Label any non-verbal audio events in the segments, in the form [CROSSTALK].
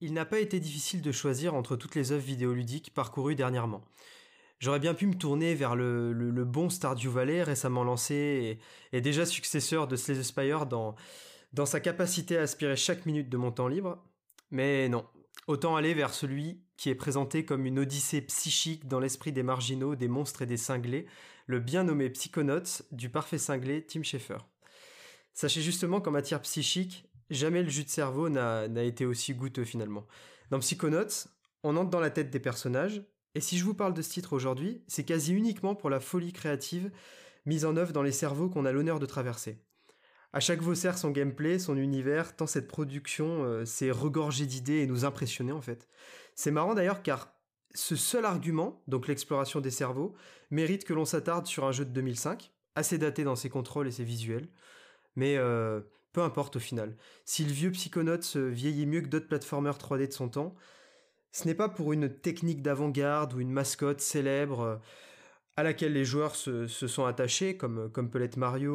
il n'a pas été difficile de choisir entre toutes les œuvres vidéoludiques parcourues dernièrement. J'aurais bien pu me tourner vers le, bon Stardew Valley récemment lancé et, déjà successeur de Slay the Spire dans, sa capacité à aspirer chaque minute de mon temps libre. Mais non, autant aller vers celui qui est présenté comme une odyssée psychique dans l'esprit des marginaux, des monstres et des cinglés, le bien nommé Psychonauts du parfait cinglé Tim Schafer. Sachez justement qu'en matière psychique, jamais le jus de cerveau n'a été aussi goûteux finalement. Dans Psychonauts, on entre dans la tête des personnages, et si je vous parle de ce titre aujourd'hui, c'est quasi uniquement pour la folie créative mise en œuvre dans les cerveaux qu'on a l'honneur de traverser. À chaque Vaucer son gameplay, son univers, tant cette production euh, s'est regorgée d'idées et nous impressionnait en fait. C'est marrant d'ailleurs car ce seul argument, donc l'exploration des cerveaux, mérite que l'on s'attarde sur un jeu de 2005, assez daté dans ses contrôles et ses visuels, mais euh, peu importe au final. Si le vieux Psychonauts vieillit mieux que d'autres platformers 3D de son temps, ce n'est pas pour une technique d'avant-garde ou une mascotte célèbre euh, à laquelle les joueurs se, sont attachés, comme, comme peut l'être Mario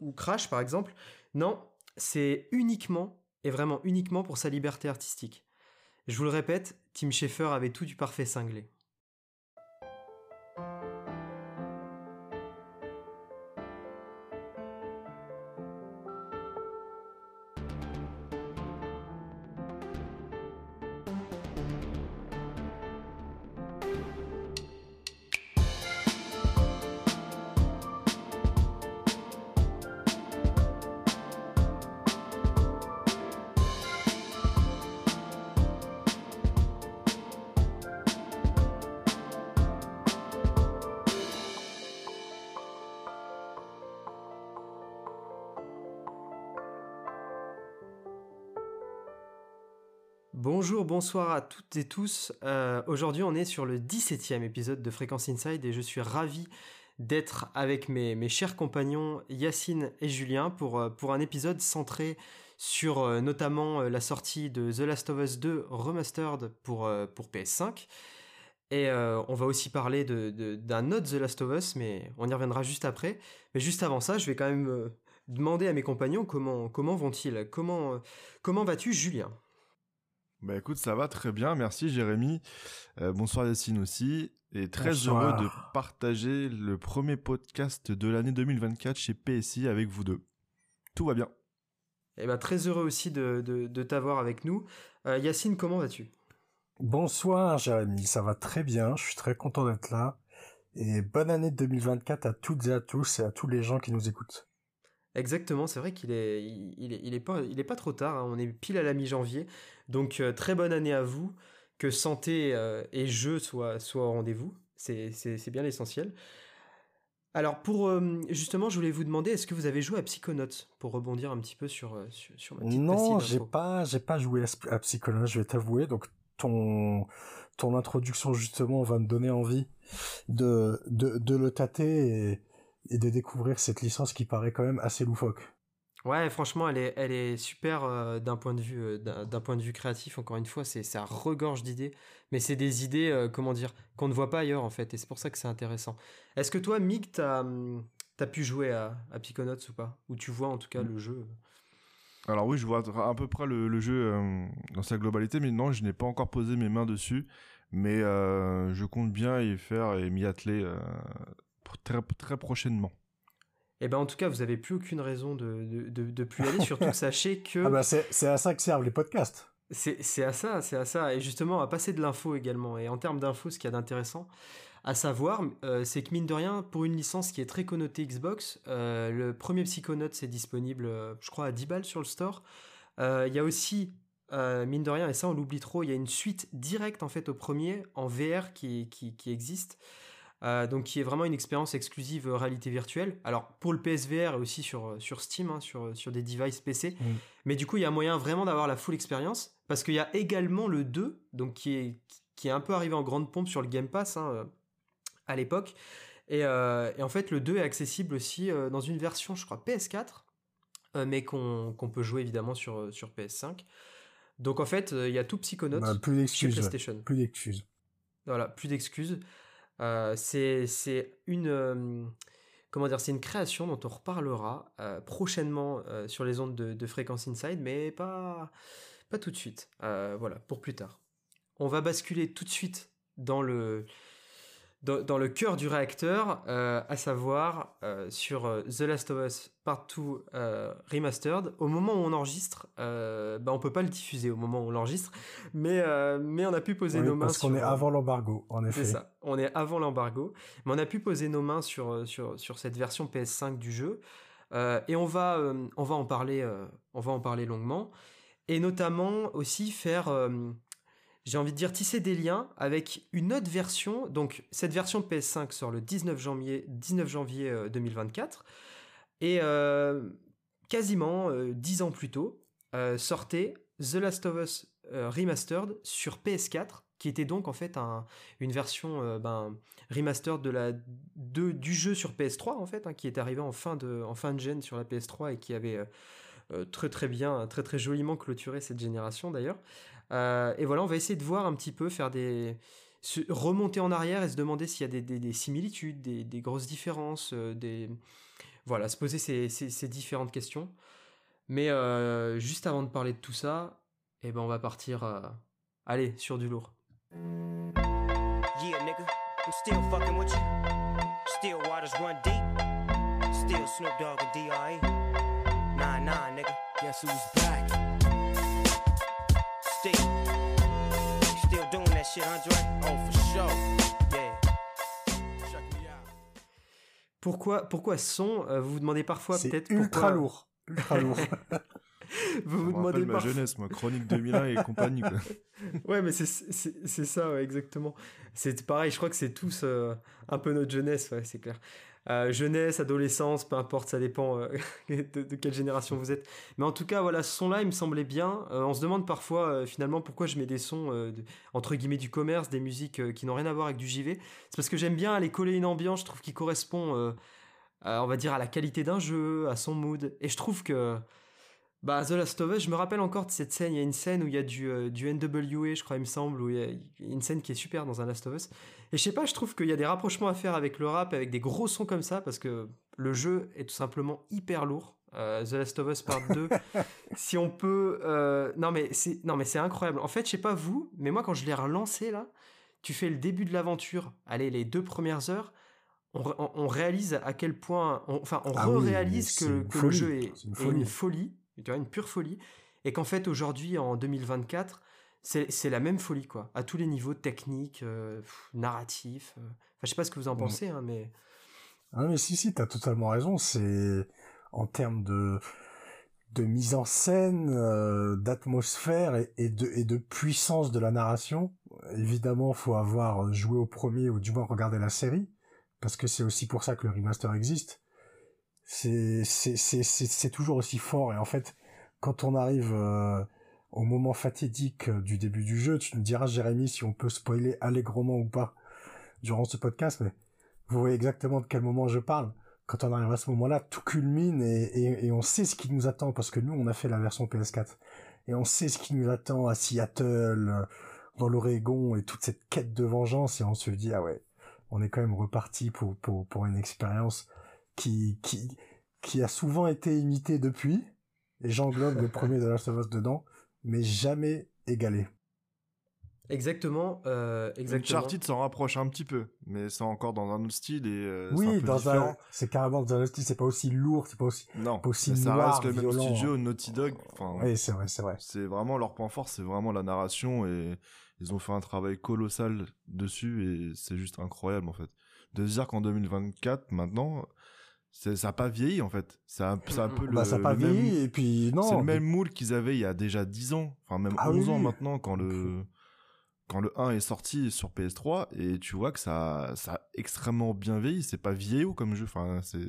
ou, Crash par exemple. Non, c'est uniquement, et vraiment uniquement pour sa liberté artistique. Je vous le répète, Tim Schafer avait tout du parfait cinglé. Bonsoir à toutes et tous. Euh, aujourd'hui, on est sur le 17e épisode de Fréquence Inside et je suis ravi d'être avec mes, chers compagnons Yacine et Julien pour, euh, pour un épisode centré sur euh, notamment la sortie de The Last of Us 2 Remastered pour, pour PS5. Et on va aussi parler d'un autre The Last of Us, mais on y reviendra juste après. Mais juste avant ça, je vais quand même demander à mes compagnons comment, comment vont-ils? Comment, comment vas-tu, Julien? Bah écoute, ça va très bien, merci Jérémy. Euh, bonsoir Yacine aussi. Et très heureux de partager le premier podcast de l'année 2024 chez PSI avec vous deux. Tout va bien. Et eh ben, très heureux aussi de, de, t'avoir avec nous. Euh, Yacine, comment vas-tu? Bonsoir Jérémy, ça va très bien, je suis très content d'être là. Et bonne année 2024 à toutes et à tous et à tous les gens qui nous écoutent. Exactement, c'est vrai qu'il est, il, est, il est pas, il est pas trop tard. Hein. on est pile à la mi-janvier, donc euh, très bonne année à vous. Que santé euh, et jeu soient, soient au rendez-vous, c'est, c'est, bien l'essentiel. Alors pour euh, justement, je voulais vous demander, est-ce que vous avez joué à Psychonauts? Pour rebondir un petit peu sur sur, sur ma petite Non, j'ai pas, j'ai pas joué à, Psychonauts, je vais t'avouer. Donc ton ton introduction justement va me donner envie de de, de le tâter et et de découvrir cette licence qui paraît quand même assez loufoque. Ouais, franchement, elle est, elle est super euh, d'un point de vue, euh, d'un point de vue créatif. Encore une fois, c'est, ça regorge d'idées, mais c'est des idées, euh, comment dire, qu'on ne voit pas ailleurs en fait, et c'est pour ça que c'est intéressant. Est-ce que toi, Mick, t'as, hum, as pu jouer à, à ou pas? Ou tu vois en tout cas le jeu? Alors oui, je vois à peu près le, jeu dans sa globalité, mais non, je n'ai pas encore posé mes mains dessus, mais je compte bien y faire et m'y atteler très, très prochainement. Et eh ben en tout cas, vous avez plus aucune raison de, de, de, plus aller. [LAUGHS] Surtout sachez que. Ah bah c'est à ça que servent les podcasts. C'est à ça, c'est à ça. Et justement, à passer de l'info également. Et en termes d'info, ce qu'il y a d'intéressant à savoir, euh, c'est que mine de rien, pour une licence qui est très connotée Xbox, euh, le premier Psychonauts est disponible, euh, je crois, à 10 balles sur le store. Il y a aussi, mine de rien, et ça on l'oublie trop, il y a une suite directe en fait au premier en VR qui, qui, qui existe. Euh, donc qui est vraiment une expérience exclusive euh, réalité virtuelle. Alors pour le PSVR et aussi sur, euh, sur Steam, hein, sur, sur des devices PC. Mm. Mais du coup, il y a moyen vraiment d'avoir la full expérience parce qu'il y a également le 2, donc qui est, qui est un peu arrivé en grande pompe sur le Game Pass hein, à l'époque. Et, et, en fait, le 2 est accessible aussi dans une version, je crois, PS4, mais qu'on peut jouer évidemment sur, sur PS5. Donc en fait, il y a tout Psychonauts bah, plus PlayStation. Plus d'excuses. Voilà, plus d'excuses. Euh, c'est une euh, comment dire, c'est une création dont on reparlera euh, prochainement sur les ondes de, de Fréquence Inside, mais pas pas tout de suite. voilà, pour plus tard. On va basculer tout de suite dans le, dans, le cœur du réacteur, euh, à savoir euh, sur euh, The Last of Us Part 2 Remastered. Au moment où on enregistre, bah, on peut pas le diffuser au moment où on l'enregistre, mais, mais on a pu poser nos mains parce qu'on est avant l'embargo, en effet. C'est ça, on est avant l'embargo, mais on a pu poser nos mains sur, sur, sur cette version PS5 du jeu, et on va, on, va en parler, on va en parler longuement, et notamment aussi faire j'ai envie de dire tisser des liens avec une autre version. Donc cette version PS5 sort le 19 janvier, 19 janvier 2024. Et euh, quasiment euh, dix ans plus tôt, euh, sortait The Last of Us Remastered sur PS4, qui était donc en fait une version ben, remastered de la, du jeu sur PS3 en fait, hein, qui est arrivé en fin de, en fin de gen sur la PS3 et qui avait très très bien, très très joliment clôturé cette génération d'ailleurs. Euh, et voilà, on va essayer de voir un petit peu, faire des remonter en arrière et se demander s'il y a des, similitudes, des, grosses différences, euh, des voilà, se poser ces, différentes questions. Mais euh, juste avant de parler de tout ça, eh ben on va partir, allez, sur du lourd. Yeah, nigga, I'm still fucking with you. Still waters run deep. Still Snoop Dogg and D.R.E. Nah, nah, nigga. Guess who's back? Pourquoi, pourquoi son euh, Vous vous demandez parfois peut-être ultra lourd, ultra lourd. [LAUGHS] vous vous demandez ma jeunesse, moi, Chronique 2001 et compagnie. Quoi. [LAUGHS] ouais, mais c'est ça, exactement. C'est pareil, je crois que c'est tous euh, un peu notre jeunesse, ouais, c'est clair. Euh, jeunesse, adolescence, peu importe, ça dépend euh, [LAUGHS] de, quelle génération vous êtes. Mais en tout cas, voilà, ce son-là, il me semblait bien. Euh, on se demande parfois, finalement, pourquoi je mets des sons, entre guillemets, du commerce, des musiques qui n'ont rien à voir avec du JV. C'est parce que j'aime bien aller coller une ambiance, je trouve, qui correspond, on va dire, à la qualité d'un jeu, à son mood. Et je trouve que bah, The Last of Us, je me rappelle encore de cette scène. Il y a une scène où il y a du, euh, du NWA, je crois, il me semble, où il y a une scène qui est super dans un Last of Us. Et je sais pas, je trouve qu'il y a des rapprochements à faire avec le rap, avec des gros sons comme ça, parce que le jeu est tout simplement hyper lourd. Euh, The Last of Us Part 2. [LAUGHS] si on peut. Euh, non, mais c'est, non, mais c'est incroyable. En fait, je sais pas vous, mais moi, quand je l'ai relancé là, tu fais le début de l'aventure, allez, les deux premières heures. On, réalise à quel point, enfin, on ah réalise que, le jeu est, une folie tu vois, une pure folie, et qu'en fait aujourd'hui en 2024 c'est la même folie quoi, à tous les niveaux techniques, euh, narratifs. Euh. Enfin, je sais pas ce que vous en pensez, hein, mais. Ah mais si si, t'as totalement raison. C'est en termes de de mise en scène, euh, d'atmosphère et, de, et de puissance de la narration. Évidemment, faut avoir joué au premier ou du moins regarder la série, parce que c'est aussi pour ça que le remaster existe c'est toujours aussi fort et en fait quand on arrive euh, au moment fatidique euh, du début du jeu tu me diras Jérémy si on peut spoiler allègrement ou pas durant ce podcast mais vous voyez exactement de quel moment je parle. Quand on arrive à ce moment-là tout culmine et, et, on sait ce qui nous attend parce que nous on a fait la version PS4 et on sait ce qui nous attend à Seattle euh, dans l'Oregon et toute cette quête de vengeance et on se dit ah ouais on est quand même reparti pour pour pour une expérience qui, qui, qui a souvent été imité depuis, et j'englobe le premier de Last of Us dedans, mais jamais égalé. Exactement, euh, exactement. Uncharted s'en rapproche un petit peu, mais c'est encore dans un autre style et euh, oui, dans un, c'est carrément dans un autre style, c'est pas aussi lourd, c'est pas aussi, non, pas aussi ça noir, reste le même studio, Naughty Dog. Enfin, oui, c'est vrai, c'est vrai. C'est vraiment leur point fort, c'est vraiment la narration et ils ont fait un travail colossal dessus et c'est juste incroyable en fait. De se dire qu'en 2024, maintenant, ça n'a pas vieilli en fait. C'est un, un, peu bah, le. ça pas vieilli et puis non. C'est le même moule qu'ils avaient il y a déjà 10 ans, enfin même 11 ah ans maintenant quand le quand le 1 est sorti sur PS3 et tu vois que ça ça a extrêmement bien vieilli. C'est pas vieillot comme jeu, enfin c'est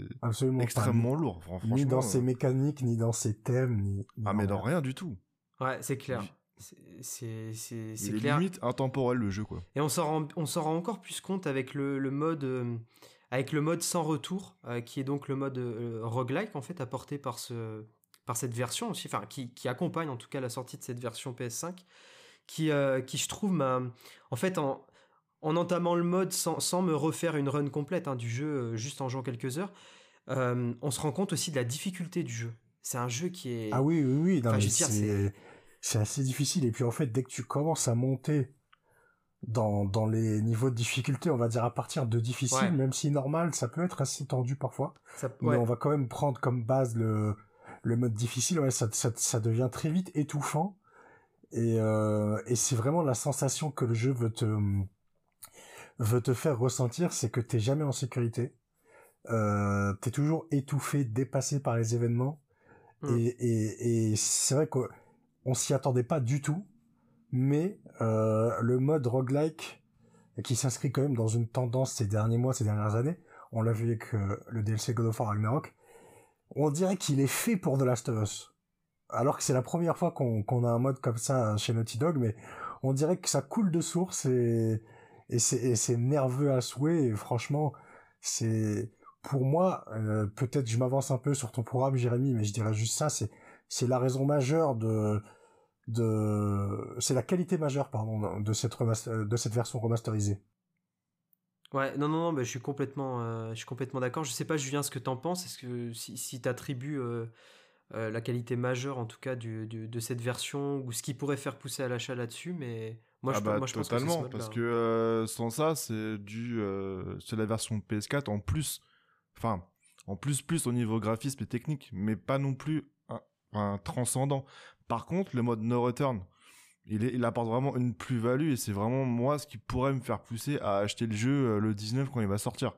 extrêmement lourd. Franchement, ni dans ses euh. mécaniques, ni dans ses thèmes, ni. Ah mais dans rien du tout. Ouais, c'est clair. C'est c'est c'est clair. limite intemporel le jeu quoi. Et on s'en rend on s'en rend encore plus compte avec le, le mode. Euh, avec le mode sans retour, euh, qui est donc le mode euh, roguelike en fait apporté par, ce, par cette version aussi, enfin qui, qui, accompagne en tout cas la sortie de cette version PS5, qui, euh, qui je trouve m'a... En fait, en, en entamant le mode sans, sans me refaire une run complète hein, du jeu, juste en jouant quelques heures, on se rend compte aussi de la difficulté du jeu. C'est un jeu qui est... Ah oui, oui, oui. c'est c'est assez difficile. Et puis en fait, dès que tu commences à monter dans, dans les niveaux de difficulté, on va dire à partir de difficile, même si normal, ça peut être assez tendu parfois. Mais on va quand même prendre comme base le, le mode difficile. Ouais, ça, ça, ça devient très vite étouffant. Et, euh, et c'est vraiment la sensation que le jeu veut te, veut te faire ressentir, c'est que t'es jamais en sécurité. Euh, t'es toujours étouffé, dépassé par les événements. Mm. Et, et, et c'est vrai qu'on s'y attendait pas du tout mais le mode roguelike qui s'inscrit quand même dans une tendance ces derniers mois, ces dernières années, on l'a vu avec euh, le DLC God of War Ragnarok, on dirait qu'il est fait pour The Last of Us. Alors que c'est la première fois qu'on a un mode comme ça chez Naughty Dog, mais on dirait que ça coule de source et, et c'est nerveux à souhait. Et franchement, c'est pour moi, euh, peut-être je m'avance un peu sur ton programme, Jérémy, mais je dirais juste ça, c'est c'est la raison majeure de de c'est la qualité majeure pardon de cette de cette version remasterisée. Ouais, non, non, non, je suis complètement, euh, je suis complètement d'accord. Je sais pas, Julien, ce que t'en penses. Est-ce que si, si tu attribues euh, euh, la qualité majeure, en tout cas, du, de cette version, ou ce qui pourrait faire pousser à l'achat là-dessus, mais moi, je, ah bah, moi, je totalement, pense que parce que sans ça, c'est du, c'est la version PS4 en plus, enfin, en plus plus au niveau graphisme et technique, mais pas non plus un, un transcendant. Par contre, le mode no return, il, apporte vraiment une plus-value et c'est vraiment moi ce qui pourrait me faire pousser à acheter le jeu euh, le 19 quand il va sortir.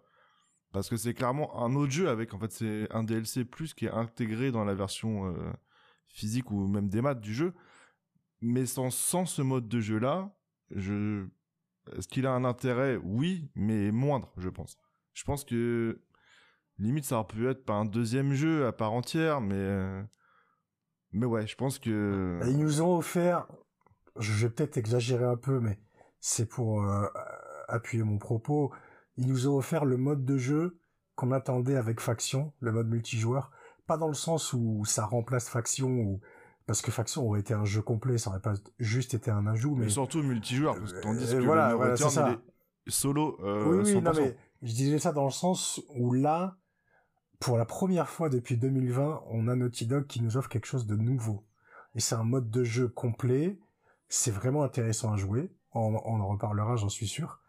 Parce que c'est clairement un autre jeu avec, en fait, c'est un DLC plus qui est intégré dans la version euh, physique ou même des maths du jeu. Mais sans, ce mode de jeu là, je, est-ce qu'il a un intérêt? Oui, mais moindre, je pense. Je pense que, limite, ça aurait pu être pas un deuxième jeu à part entière, mais, euh, mais ouais, je pense que. Ils nous ont offert, je vais peut-être exagérer un peu, mais c'est pour euh, appuyer mon propos. Ils nous ont offert le mode de jeu qu'on attendait avec Faction, le mode multijoueur. Pas dans le sens où ça remplace Faction ou parce que Faction aurait été un jeu complet, ça aurait pas juste été un ajout, mais, surtout multijoueur, parce que tandis euh, que voilà, le voilà, est solo. Euh, oui, oui, non mais je disais ça dans le sens où là, pour la première fois depuis 2020, on a Naughty Dog qui nous offre quelque chose de nouveau. Et c'est un mode de jeu complet. C'est vraiment intéressant à jouer. On, en reparlera, j'en suis sûr.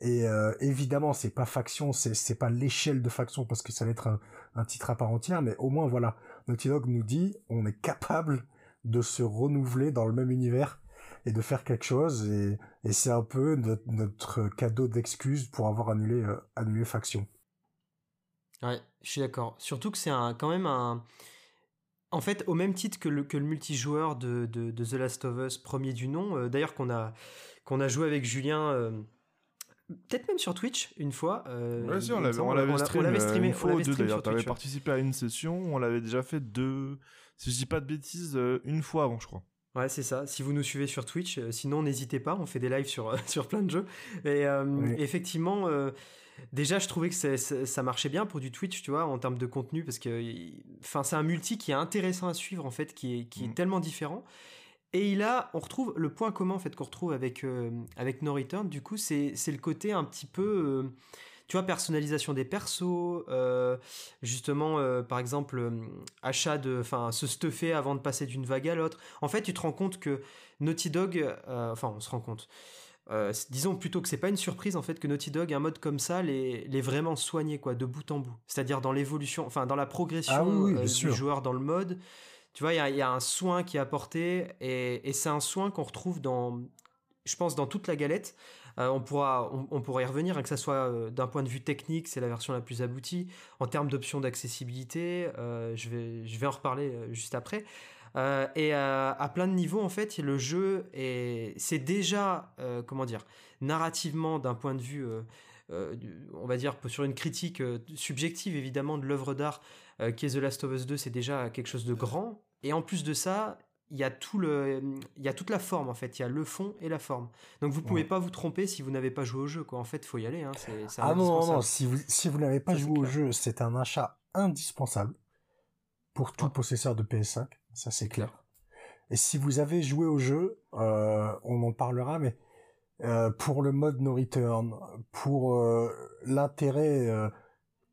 Et euh, évidemment, c'est pas faction, c'est pas l'échelle de faction parce que ça va être un, titre à part entière, mais au moins voilà, Naughty Dog nous dit on est capable de se renouveler dans le même univers et de faire quelque chose et, c'est un peu notre, cadeau d'excuse pour avoir annulé euh, annulé faction. Ouais, je suis d'accord. Surtout que c'est un, quand même un. En fait, au même titre que le, que le multijoueur de, de, The Last of Us, premier du nom, euh, d'ailleurs qu'on a, qu'on a joué avec Julien, euh, peut-être même sur Twitch une fois. Euh, ouais, si, on l'avait, on l'avait streamé, streamé, une fois ou deux d'ailleurs. T'avais participé à une session, on l'avait déjà fait deux, si je dis pas de bêtises, une fois avant, je crois. Ouais, c'est ça. Si vous nous suivez sur Twitch, sinon n'hésitez pas, on fait des lives sur, [LAUGHS] sur plein de jeux. Et effectivement, Déjà, je trouvais que ça marchait bien pour du Twitch, tu vois, en termes de contenu, parce que, enfin, c'est un multi qui est intéressant à suivre, en fait, qui est, qui est mm. tellement différent. Et il a, on retrouve le point commun, en fait, qu'on retrouve avec, euh, avec No Return, du coup, c'est le côté un petit peu, euh, tu vois, personnalisation des persos, euh, justement, par exemple, achat de, enfin, se stuffer avant de passer d'une vague à l'autre. En fait, tu te rends compte que Naughty Dog, enfin, on se rend compte euh, disons plutôt que c'est pas une surprise en fait que Naughty Dog un mode comme ça les, les vraiment soigné quoi de bout en bout. C'est-à-dire dans l'évolution enfin dans la progression ah euh, du joueur dans le mode tu vois il y a, un soin qui est apporté et, c'est un soin qu'on retrouve dans je pense dans toute la galette. Euh, on pourra on, pourra y revenir hein, que ça soit d'un point de vue technique c'est la version la plus aboutie. En termes d'options d'accessibilité je vais je vais en reparler juste après euh, et euh, à plein de niveaux, en fait, le jeu est, c'est déjà, euh, comment dire, narrativement d'un point de vue, on va dire sur une critique subjective évidemment de l'œuvre d'art qui est The Last of Us 2, c'est déjà quelque chose de grand. Et en plus de ça, il y a tout le il y a toute la forme en fait. Il y a le fond et la forme. Donc vous pouvez pas vous tromper si vous n'avez pas joué au jeu quoi. En fait faut y aller hein. c'est, ah non non non si vous si vous n'avez pas joué au jeu c'est un achat indispensable pour tout possesseur de PS5 ça c'est clair. Et si vous avez joué au jeu, euh, on en parlera, mais euh, pour le mode no return, pour euh, l'intérêt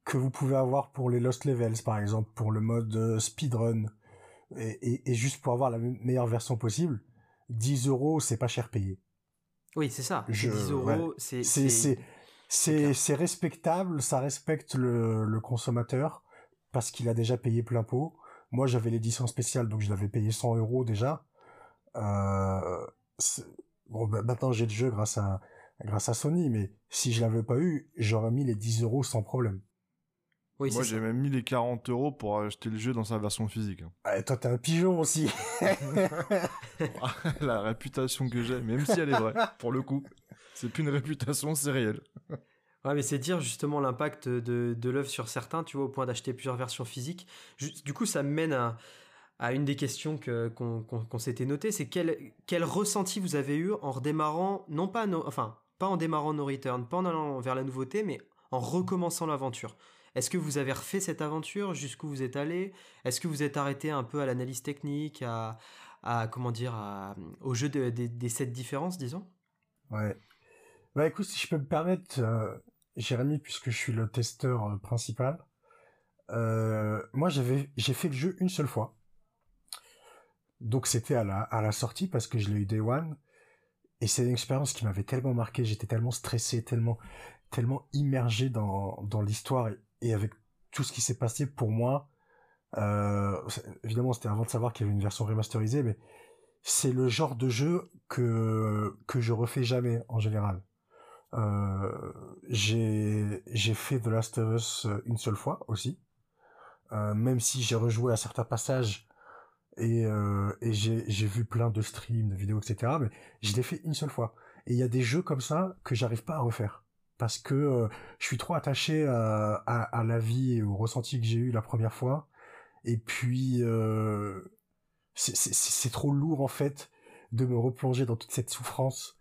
que vous pouvez avoir pour les lost levels par exemple, pour le mode speedrun, et, et, et, juste pour avoir la meilleure version possible, 10 euros, c'est pas cher payé. Oui, c'est ça. 10 euros, c'est c'est respectable, ça respecte le, le consommateur parce qu'il a déjà payé plein pot. Moi, j'avais l'édition spéciale, donc je l'avais payé 100 euros déjà. Euh, bon, bah, maintenant j'ai le jeu grâce à grâce à Sony, mais si je l'avais pas eu, j'aurais mis les 10 euros sans problème. Oui, Moi, j'ai même mis les 40 euros pour acheter le jeu dans sa version physique. Hein. Ah, toi, t'es un pigeon aussi. [LAUGHS] La réputation que j'ai, même si elle est vraie, pour le coup, c'est plus une réputation, c'est réel. Ouais, mais c'est dire justement l'impact de, de l'œuvre sur certains, tu vois, au point d'acheter plusieurs versions physiques. Du coup, ça mène à, à une des questions que, qu'on, s'était notées, c'est quel, quel ressenti vous avez eu en redémarrant, non pas, enfin, pas en démarrant No Return, pas en allant vers la nouveauté, mais en recommençant l'aventure? Est-ce que vous avez refait cette aventure? Jusqu'où vous êtes allé? Est-ce que vous êtes arrêté un peu à l'analyse technique, à, à comment dire, au jeu des sept différences, disons? Ouais. Bah écoute, si je peux me permettre, euh, Jérémy, puisque je suis le testeur euh, principal, euh, moi j'avais j'ai fait le jeu une seule fois. Donc c'était à la, à la sortie parce que je l'ai eu Day One. Et c'est une expérience qui m'avait tellement marqué, j'étais tellement stressé, tellement, tellement immergé dans, dans l'histoire et, avec tout ce qui s'est passé pour moi. Évidemment, c'était avant de savoir qu'il y avait une version remasterisée, mais c'est le genre de jeu que, que je refais jamais en général. Euh, j'ai, fait The Last of Us une seule fois aussi. Euh, même si j'ai rejoué à certains passages et, euh, et j'ai vu plein de streams, de vidéos, etc. Mais je l'ai fait une seule fois. Et il y a des jeux comme ça que j'arrive pas à refaire parce que euh, je suis trop attaché à, à, la vie et au ressenti que j'ai eu la première fois. Et puis euh, c'est trop lourd en fait de me replonger dans toute cette souffrance.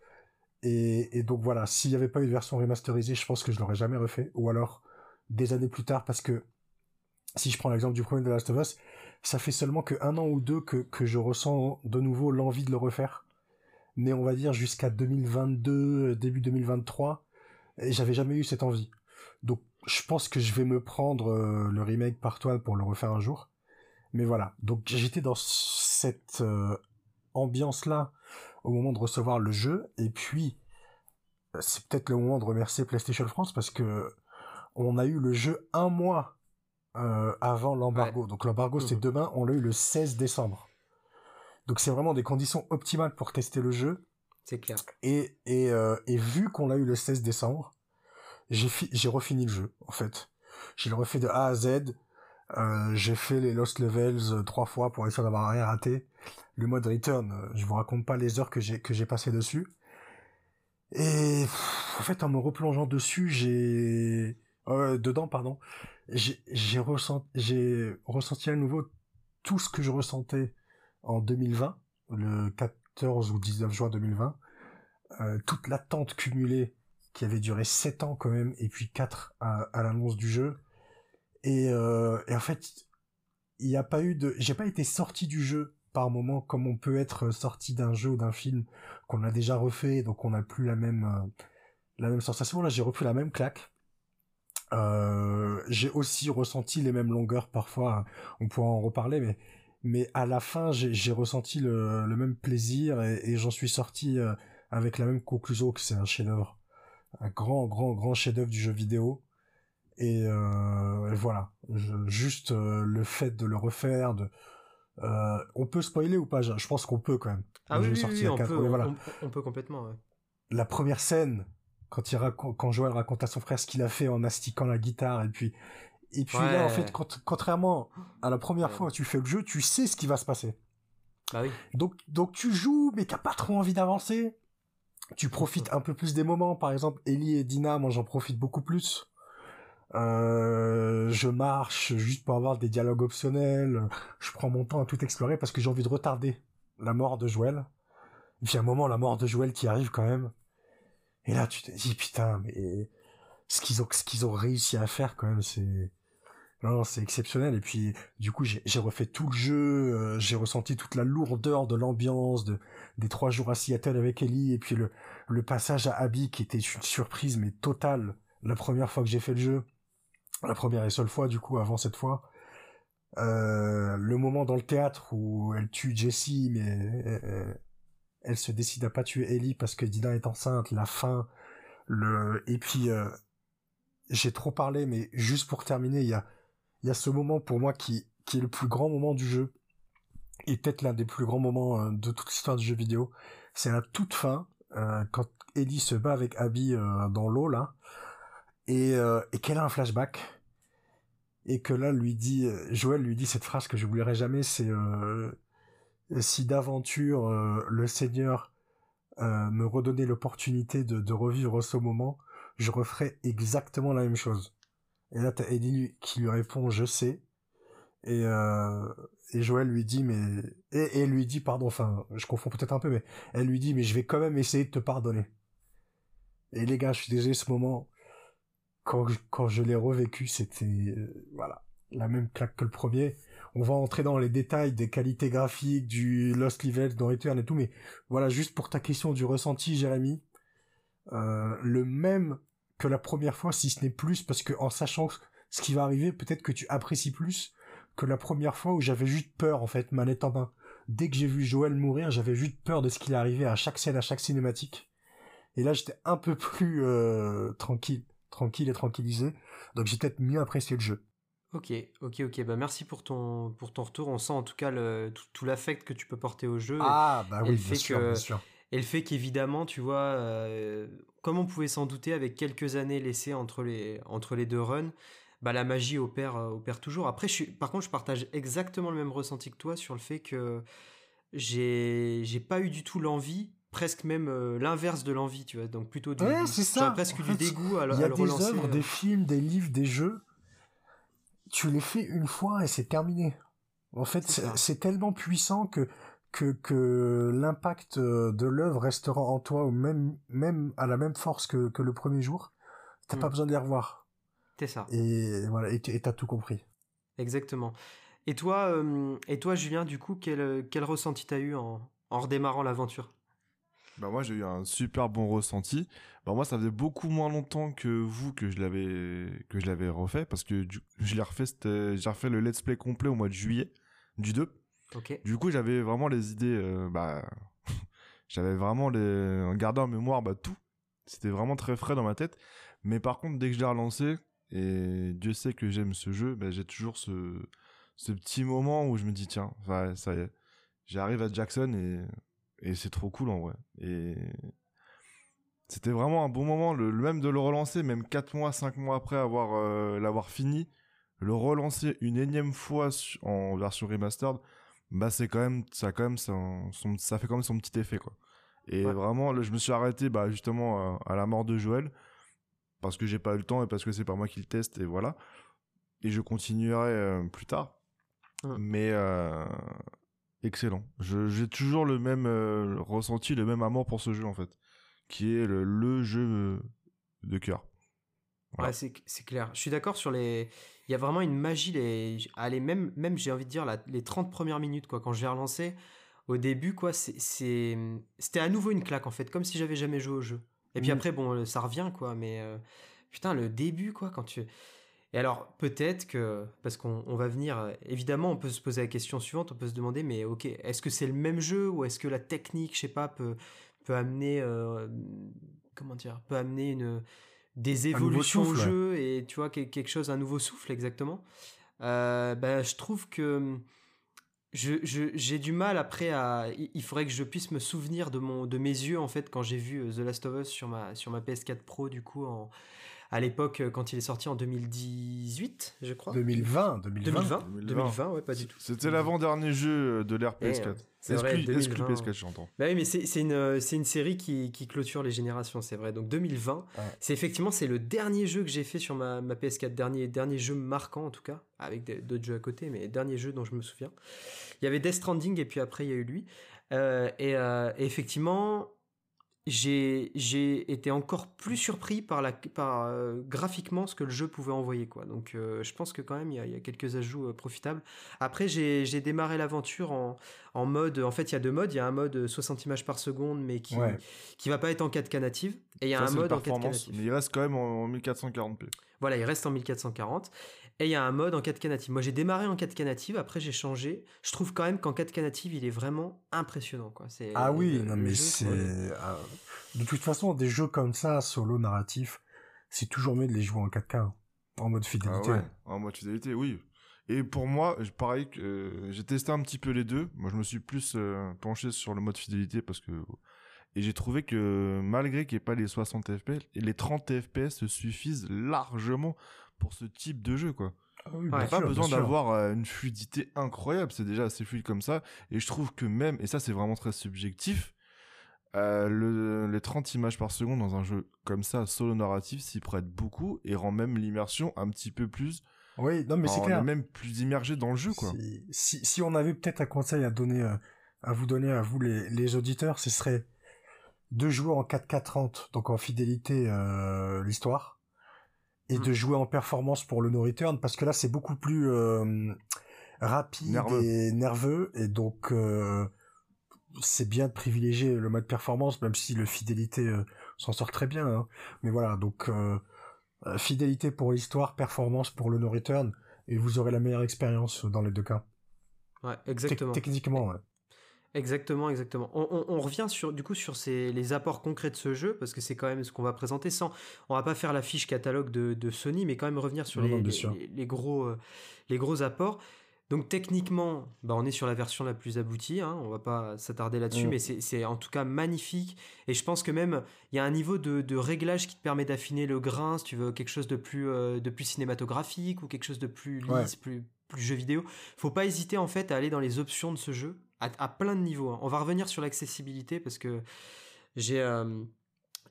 Et, donc voilà, s'il n'y avait pas eu de version remasterisée, je pense que je l'aurais jamais refait. Ou alors des années plus tard, parce que si je prends l'exemple du premier de Last of Us, ça fait seulement que un an ou deux que, que je ressens de nouveau l'envie de le refaire. Mais on va dire jusqu'à 2022, début 2023, j'avais jamais eu cette envie. Donc je pense que je vais me prendre euh, le remake par toi pour le refaire un jour. Mais voilà, donc j'étais dans cette euh, ambiance-là au moment de recevoir le jeu, et puis c'est peut-être le moment de remercier PlayStation France parce que on a eu le jeu un mois euh, avant l'embargo. Donc l'embargo c'est mhm. demain, on l'a eu le 16 décembre. Donc c'est vraiment des conditions optimales pour tester le jeu. C'est clair. Et, et, euh, et vu qu'on l'a eu le 16 décembre, j'ai j'ai refini le jeu en fait. J'ai le refait de A à Z. Euh, j'ai fait les Lost Levels trois fois pour essayer d'avoir rien raté. Le mode Return, je vous raconte pas les heures que j'ai que j'ai passé dessus. Et en fait, en me replongeant dessus, j'ai dedans, pardon, j'ai ressenti, j'ai ressenti à nouveau tout ce que je ressentais en 2020, le 14 ou 19 juin 2020, euh, toute l'attente cumulée qui avait duré 7 ans quand même, et puis 4 à, l'annonce du jeu. Et, euh, et en fait, il n'y a pas eu de, j'ai pas été sorti du jeu par moment comme on peut être sorti d'un jeu ou d'un film qu'on a déjà refait, donc on n'a plus la même, euh, la même sensation. Là, j'ai repris la même claque euh, j'ai aussi ressenti les mêmes longueurs parfois. On pourra en reparler, mais mais à la fin, j'ai ressenti le, le, même plaisir et, j'en suis sorti euh, avec la même conclusion que c'est un chef-d'œuvre, un grand, grand, grand chef-d'œuvre du jeu vidéo. Et, euh, voilà, juste euh, le fait de le refaire, de on peut spoiler ou pas Je pense qu'on peut quand même. Ah oui, oui, on, peut, voilà. on, peut complètement. Ouais. La première scène, quand il quand Joël raconte à son frère ce qu'il a fait en astiquant la guitare et puis et puis là en fait contrairement à la première fois où tu fais le jeu tu sais ce qui va se passer bah oui. donc donc tu joues mais t'as pas trop envie d'avancer tu profites un peu plus des moments par exemple Ellie et Dina moi j'en profite beaucoup plus euh, je marche juste pour avoir des dialogues optionnels je prends mon temps à tout explorer parce que j'ai envie de retarder la mort de Joël et puis à un moment la mort de Joël qui arrive quand même et là, tu te dis, putain, mais ce qu'ils ont, ce ont réussi à faire, quand même, c'est, non, c'est exceptionnel. Et puis, du coup, j'ai refait tout le jeu, euh, j'ai ressenti toute la lourdeur de l'ambiance, de, des trois jours à Seattle avec Ellie, et puis le, le passage à Abby qui était une surprise, mais totale, la première fois que j'ai fait le jeu. La première et seule fois, du coup, avant cette fois. Euh, le moment dans le théâtre où elle tue Jessie, mais elle se décide à pas tuer Ellie parce que Dina est enceinte, la fin, le et puis euh, j'ai trop parlé, mais juste pour terminer, il y a il y a ce moment pour moi qui qui est le plus grand moment du jeu et peut-être l'un des plus grands moments euh, de toute l'histoire du jeu vidéo. C'est la toute fin euh, quand Ellie se bat avec Abby dans l'eau là et et qu'elle a un flashback et que là lui dit Joël lui dit cette phrase que je n'oublierai jamais c'est si d'aventure le Seigneur euh, me redonner l'opportunité de, de, revivre ce moment, je referais exactement la même chose. Et là, t'as Eddie qui lui répond, je sais. Et, euh, et Joël lui dit, mais, et, et lui dit, pardon, enfin, je confonds peut-être un peu, mais elle lui dit, mais je vais quand même essayer de te pardonner. Et les gars, je suis désolé, ce moment, quand je, l'ai revécu, c'était, euh, voilà, la même claque que le premier on va entrer dans les détails des qualités graphiques, du Lost Level, dans Return et tout, mais voilà, juste pour ta question du ressenti, Jérémy, euh, le même que la première fois, si ce n'est plus, parce que en sachant ce qui va arriver, peut-être que tu apprécies plus que la première fois où j'avais juste peur, en fait, manette en main. Dès que j'ai vu Joël mourir, j'avais juste peur de ce qu'il arrivait à chaque scène, à chaque cinématique. Et là, j'étais un peu [LAUGHS] plus euh, tranquille, tranquille et tranquillisé. Donc j'ai peut-être mieux apprécié le jeu. Ok, ok, ok. Bah merci pour ton pour ton retour. On sent en tout cas le, tout, l'affect que tu peux porter au jeu. Ah bah oui, bien, sûr, bien sûr. Et le fait qu'évidemment, tu vois, euh, comme on pouvait s'en douter, avec quelques années laissées entre les entre les deux runs, bah la magie opère euh, opère toujours. Après, je suis, par contre, je partage exactement le même ressenti que toi sur le fait que j'ai j'ai pas eu du tout l'envie presque même euh, l'inverse de l'envie, tu vois. Donc plutôt du, ouais, c'est ça. presque du dégoût à, Il y a des œuvres, des films, des livres, des jeux tu les fais une fois et c'est terminé. En fait, c'est tellement puissant que que, que l'impact euh, de l'œuvre restera en toi même même à la même force que, que le premier jour. T'as pas mm. besoin de les revoir. C'est ça. Et voilà, et t'as tout compris. Exactement. Et toi, euh, et toi, Julien, du coup, quel, quel ressenti t'as eu en, en redémarrant l'aventure? Bah moi j'ai eu un super bon ressenti. Bah moi ça faisait beaucoup moins longtemps que vous que je l'avais que je l'avais refait parce que je l'ai refait j'ai refait le let's play complet au mois de juillet du 2. OK. Du coup, j'avais vraiment les idées euh, bah [LAUGHS] j'avais vraiment les gardé en mémoire bah tout. C'était vraiment très frais dans ma tête. Mais par contre, dès que je l'ai relancé et Dieu sait que j'aime ce jeu, bah, j'ai toujours ce ce petit moment où je me dis tiens, ça y est. J'arrive à Jackson et et c'est trop cool en vrai. Et c'était vraiment un bon moment, le, même de le relancer, même 4 mois, 5 mois après avoir euh, l'avoir fini, le relancer une énième fois en version remastered, bah c'est quand même, ça quand même, son, ça fait quand même son petit effet quoi. Et vraiment, je me suis arrêté bah justement à, la mort de Joël parce que j'ai pas eu le temps et parce que c'est pas moi qui le teste et voilà. Et je continuerai euh, plus tard. Mais euh, excellent. J'ai toujours le même euh, ressenti, le même amour pour ce jeu en fait, qui est le, jeu de cœur. Ouais, c'est clair. Je suis d'accord sur les. Il y a vraiment une magie. Les... Allez, même, même j'ai envie de dire, les 30 premières minutes, quoi, quand j'ai relancé, au début, quoi, c'était à nouveau une claque, en fait, comme si j'avais jamais joué au jeu. Et puis mmh. après, bon, ça revient, quoi, mais euh, putain, le début, quoi, quand tu. Et alors, peut-être que, parce qu'on va venir, évidemment, on peut se poser la question suivante, on peut se demander, mais ok, est-ce que c'est le même jeu ou est-ce que la technique, je sais pas, peut, peut amener, euh, comment dire, peut amener une, des évolutions au jeu et tu vois, quelque chose, un nouveau souffle, exactement. Euh, ben, je trouve que j'ai je, du mal après à. Il faudrait que je puisse me souvenir de, mon, de mes yeux, en fait, quand j'ai vu euh, The Last of Us sur ma, sur ma PS4 Pro, du coup, en à l'époque euh, quand il est sorti en 2018, je crois. 2020, 2020. 2020, ouais, pas du tout. C'était l'avant-dernier jeu de l'ère PS4. C'est vrai, PS4, j'entends. Bah oui, mais c'est une, euh, une série qui, qui, clôture les générations, c'est vrai. Donc 2020, c'est effectivement c'est le dernier jeu que j'ai fait sur ma, ma, PS4, dernier, dernier jeu marquant en tout cas, avec d'autres jeux à côté, mais dernier jeu dont je me souviens. Il y avait Death Stranding et puis après il y a eu lui. Euh, et, et, effectivement, j'ai été encore plus surpris par, la, par euh, graphiquement ce que le jeu pouvait envoyer. Quoi. Donc euh, je pense que quand même il y a, quelques ajouts euh, profitables. Après j'ai démarré l'aventure en, en, mode... En fait il y a deux modes. Il y a un mode 60 images par seconde mais qui, qui va pas être en 4K native. Et il y a un mode en 4K natif. Mais il reste quand même en 1440p. Voilà, il reste en 1440. Et il y a un mode en 4K native. Moi, j'ai démarré en 4K native, après j'ai changé. Je trouve quand même qu'en 4K native, il est vraiment impressionnant. Quoi. Ah oui, non, mais c'est. Ah, de toute façon, des jeux comme ça, solo narratif, c'est toujours mieux de les jouer en 4K, hein, en mode fidélité. Ah en mode fidélité, oui. Et pour moi, pareil, euh, j'ai testé un petit peu les deux. Moi, je me suis plus euh, penché sur le mode fidélité parce que et j'ai trouvé que malgré qu'il n'y ait pas les 60 FPS, les 30 FPS suffisent largement pour ce type de jeu, quoi. Ah oui, pas besoin d'avoir euh, une fluidité incroyable, c'est déjà assez fluide comme ça. Et je trouve que même, et ça c'est vraiment très subjectif, euh, le, les 30 images par seconde dans un jeu comme ça, solo narratif, s'y prête beaucoup et rend même l'immersion un petit peu plus. Oui, non mais c'est clair. même plus immergé dans le jeu, quoi. Si, si, on avait peut-être un conseil à donner, euh, à vous donner à vous les, les auditeurs, ce serait de jouer en 4K30, donc en fidélité l'histoire et de mmh. jouer en performance pour le no return parce que là c'est beaucoup plus euh, rapide et nerveux et donc euh, c'est bien de privilégier le mode performance même si le fidélité euh, s'en sort très bien hein. mais voilà donc fidélité pour l'histoire performance pour le no return et vous aurez la meilleure expérience dans les deux cas ouais exactement techniquement ouais. Exactement, exactement. On, revient sur du coup sur ces, les apports concrets de ce jeu parce que c'est quand même ce qu'on va présenter. Sans, on va pas faire la fiche catalogue de, Sony, mais quand même revenir sur les, les, gros, euh, les gros apports. Donc techniquement, bah, on est sur la version la plus aboutie. Hein, on va pas s'attarder là-dessus, mm. mais c'est en tout cas magnifique. Et je pense que même il y a un niveau de, réglage qui te permet d'affiner le grain. Si tu veux quelque chose de plus, euh, de plus cinématographique ou quelque chose de plus lisse, plus, plus jeu vidéo. Faut pas hésiter en fait à aller dans les options de ce jeu à, plein de niveaux. Hein. On va revenir sur l'accessibilité parce que j'ai euh,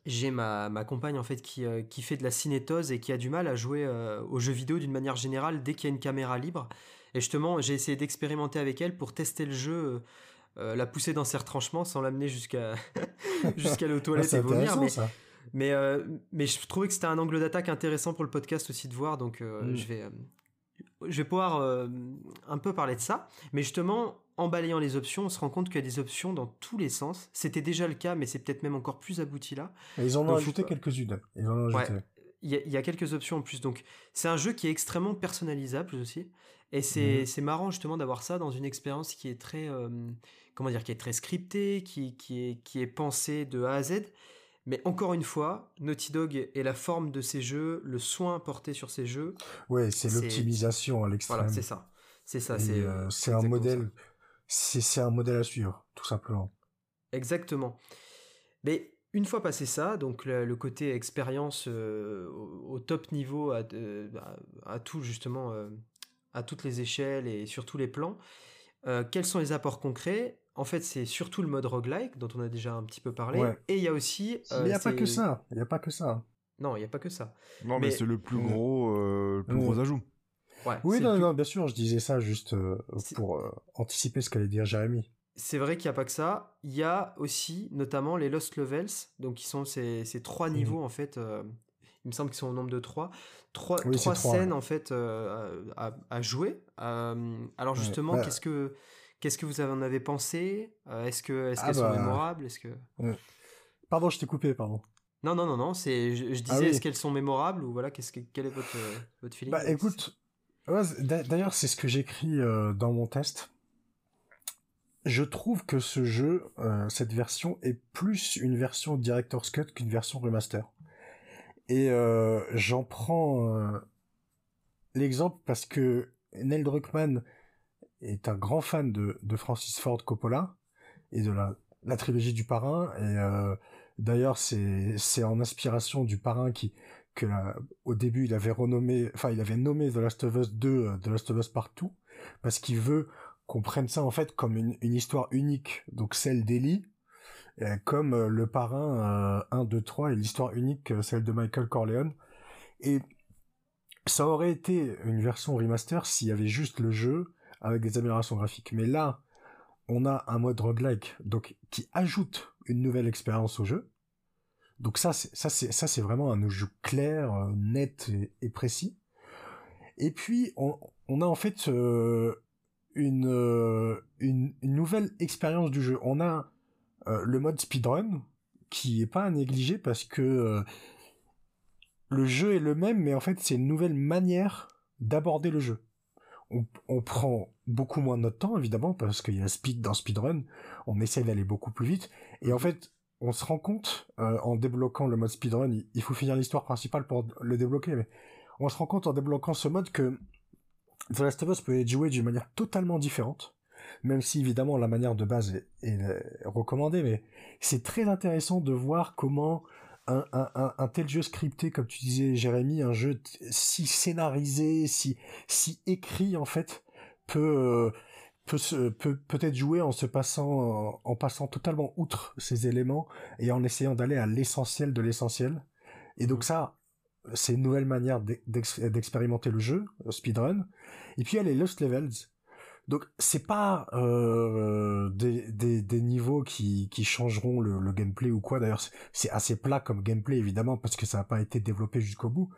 j'ai ma, ma, compagne en fait qui, euh, qui fait de la cinétose et qui a du mal à jouer euh, aux jeux vidéo d'une manière générale dès qu'il y a une caméra libre. Et justement, j'ai essayé d'expérimenter avec elle pour tester le jeu, la pousser dans ses retranchements sans l'amener jusqu'à [LAUGHS] jusqu'à aller aux toilettes et vomir. Mais, mais, mais, je trouvais que c'était un angle d'attaque intéressant pour le podcast aussi de voir, donc mm. je vais je vais pouvoir un peu parler de ça. Mais justement, en balayant les options, on se rend compte qu'il y a des options dans tous les sens. C'était déjà le cas, mais c'est peut-être même encore plus abouti là. ils en ont ajouté quelques-unes. Il y, a quelques options en plus. Donc, c'est un jeu qui est extrêmement personnalisable aussi. Et c'est mhm. marrant justement d'avoir ça dans une expérience qui est très, euh, comment dire, qui est très scriptée, qui, qui, est, qui est pensée de A à Z. Mais encore une fois, Naughty Dog et la forme de ces jeux, le soin porté sur ces jeux. Ouais, c'est l'optimisation à l'extrême. Voilà, c'est ça. C'est ça. Euh, c'est un modèle c'est un modèle à suivre, tout simplement. Exactement. Mais une fois passé ça, donc le, côté expérience euh, au, top niveau à, à, tout justement, euh, à toutes les échelles et sur tous les plans, euh, quels sont les apports concrets? En fait, c'est surtout le mode roguelike dont on a déjà un petit peu parlé, et il y a aussi. il n'y a pas que ça. Il n'y a pas que ça. Non, il n'y a pas que ça. Non, mais, c'est le plus gros, le plus gros ajout oui, non, bien sûr, je disais ça juste euh, pour euh, anticiper ce qu'allait dire Jérémy. C'est vrai qu'il n'y a pas que ça. Il y a aussi, notamment, les Lost Levels, donc qui sont ces, ces trois mhm. niveaux, en fait. Euh, il me semble qu'ils sont au nombre de trois. Trois, trois scènes, en fait, à, à, jouer. alors, justement, bah qu'est-ce que. Qu'est-ce que vous en avez pensé? Est-ce que est-ce ah qu'elles sont bah, mémorables? Est-ce que Pardon, je t'ai coupé, pardon. Non, non, non, non. C'est, je, ah disais, est-ce qu'elles sont mémorables ou voilà, qu'est-ce que, quel est votre, votre feeling Bah, écoute, D'ailleurs, c'est ce que j'écris euh, dans mon test. Je trouve que ce jeu, euh, cette version, est plus une version Director's Cut qu'une version remaster. Et euh, j'en prends l'exemple parce que Neil Druckmann est un grand fan de, Francis Ford Coppola et de la, la trilogie du parrain. Et d'ailleurs, c'est en inspiration du parrain qui, que au début il avait renommé, enfin il avait nommé The Last of Us 2 euh, The Last of Us Partout parce qu'il veut qu'on prenne ça en fait comme une, histoire unique, donc celle d'Ellie, comme euh, le parrain 1, 2, 3 et l'histoire unique, euh, celle de Michael Corleone. Et ça aurait été une version remaster s'il y avait juste le jeu avec des améliorations graphiques. Mais là, on a un mode roguelike, donc qui ajoute une nouvelle expérience au jeu. Donc ça, c'est ça c'est vraiment un jeu clair, euh, net et, précis. Et puis on, a en fait euh, une, euh, une, nouvelle expérience du jeu. On a le mode speedrun qui est pas à négliger parce que le jeu est le même, mais en fait c'est une nouvelle manière d'aborder le jeu. On, on, prend beaucoup moins de notre temps évidemment parce qu'il y a speed dans speedrun, on essaie d'aller beaucoup plus vite et en fait on se rend compte euh, en débloquant le mode speedrun, il faut finir l'histoire principale pour le débloquer, mais on se rend compte en débloquant ce mode que The Last of Us peut être joué d'une manière totalement différente, même si évidemment la manière de base est, est recommandée, mais c'est très intéressant de voir comment un, un, un, tel jeu scripté, comme tu disais Jérémy, un jeu si scénarisé, si, si écrit en fait, peut, peut, se, peut peut-être jouer en se passant, en passant totalement outre ces éléments et en essayant d'aller à l'essentiel de l'essentiel. Et donc ça, c'est une nouvelle manière d'expérimenter le jeu, speedrun. Et puis il y a les Lost Levels, donc c'est pas euh, des, des, niveaux qui, qui changeront le, gameplay ou quoi. D'ailleurs c'est assez plat comme gameplay évidemment parce que ça n'a pas été développé jusqu'au bout.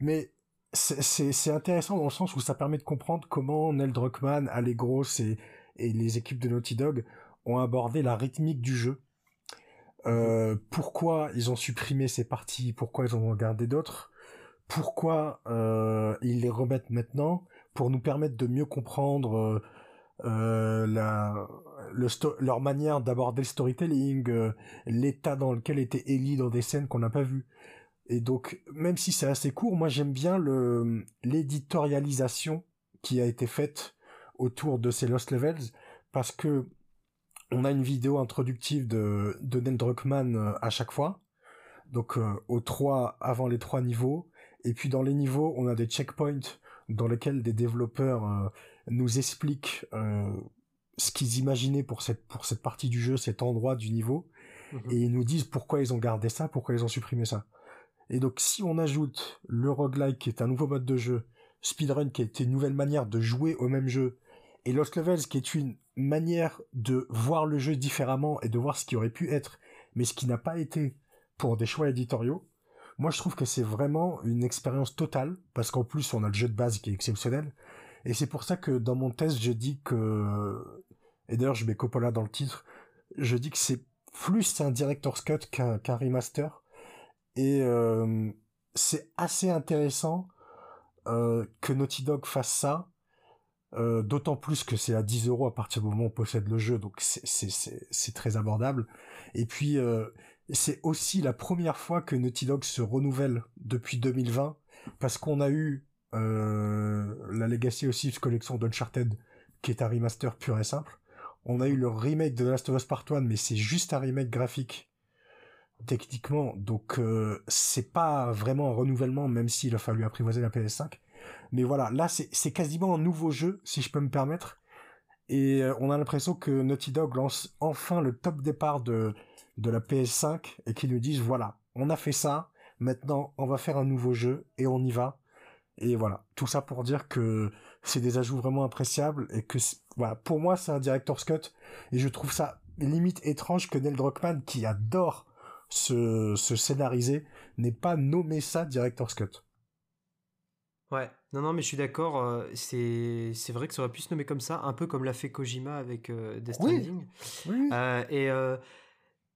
Mais c'est intéressant dans le sens où ça permet de comprendre comment Neil Druckmann, Allegro et, et les équipes de Naughty Dog ont abordé la rythmique du jeu. Euh, pourquoi ils ont supprimé ces parties, pourquoi ils ont gardé d'autres, pourquoi euh, ils les remettent maintenant, pour nous permettre de mieux comprendre euh, euh la, le leur manière d'aborder le storytelling, euh, l'état dans lequel était Ellie dans des scènes qu'on n'a pas vues. Et donc, même si c'est assez court, moi j'aime bien le l'éditorialisation qui a été faite autour de ces Lost Levels, parce que on a une vidéo introductive de, de Neil Druckmann euh, à chaque fois, donc aux trois avant les trois niveaux, et puis dans les niveaux on a des checkpoints dans lesquels des développeurs euh, nous expliquent euh, ce qu'ils imaginaient pour cette pour cette partie du jeu, cet endroit du niveau, mhm. et ils nous disent pourquoi ils ont gardé ça, pourquoi ils ont supprimé ça. Et donc si on ajoute le roguelike qui est un nouveau mode de jeu, speedrun qui est une nouvelle manière de jouer au même jeu, et Lost Levels qui est une manière de voir le jeu différemment et de voir ce qui aurait pu être, mais ce qui n'a pas été pour des choix éditoriaux, moi, je trouve que c'est vraiment une expérience totale, parce qu'en plus, on a le jeu de base qui est exceptionnel. Et c'est pour ça que dans mon test, je dis que, et d'ailleurs, je mets Coppola dans le titre, je dis que c'est plus un director's cut qu'un remaster. Et euh, c'est assez intéressant euh, que Naughty Dog fasse ça, euh, d'autant plus que c'est à 10 euros à partir du moment où on possède le jeu, donc c'est très abordable. Et puis, c'est aussi la première fois que Naughty Dog se renouvelle depuis 2020 parce qu'on a eu euh, la Legacy aussi collection d'Uncharted qui est un remaster pur et simple. On a eu le remake de The Last of Us Part 1 mais c'est juste un remake graphique techniquement. Donc euh, c'est pas vraiment un renouvellement même s'il a fallu apprivoiser la PS5 mais voilà là c'est quasiment un nouveau jeu si je peux me permettre. Et euh, on a l'impression que Naughty Dog lance enfin le top départ de de la PS5 et qui nous disent voilà, on a fait ça, maintenant on va faire un nouveau jeu et on y va. Et voilà, tout ça pour dire que c'est des ajouts vraiment appréciables et que voilà, pour moi c'est un director's cut et je trouve ça limite étrange que Neil Druckmann qui adore se, se scénariser n'ait pas nommé ça director's cut. Ouais, non, non, mais je suis d'accord. Euh, c'est, c'est vrai que ça aurait pu se nommer comme ça, un peu comme l'a fait Kojima avec euh, Death Stranding. Oui. Euh, et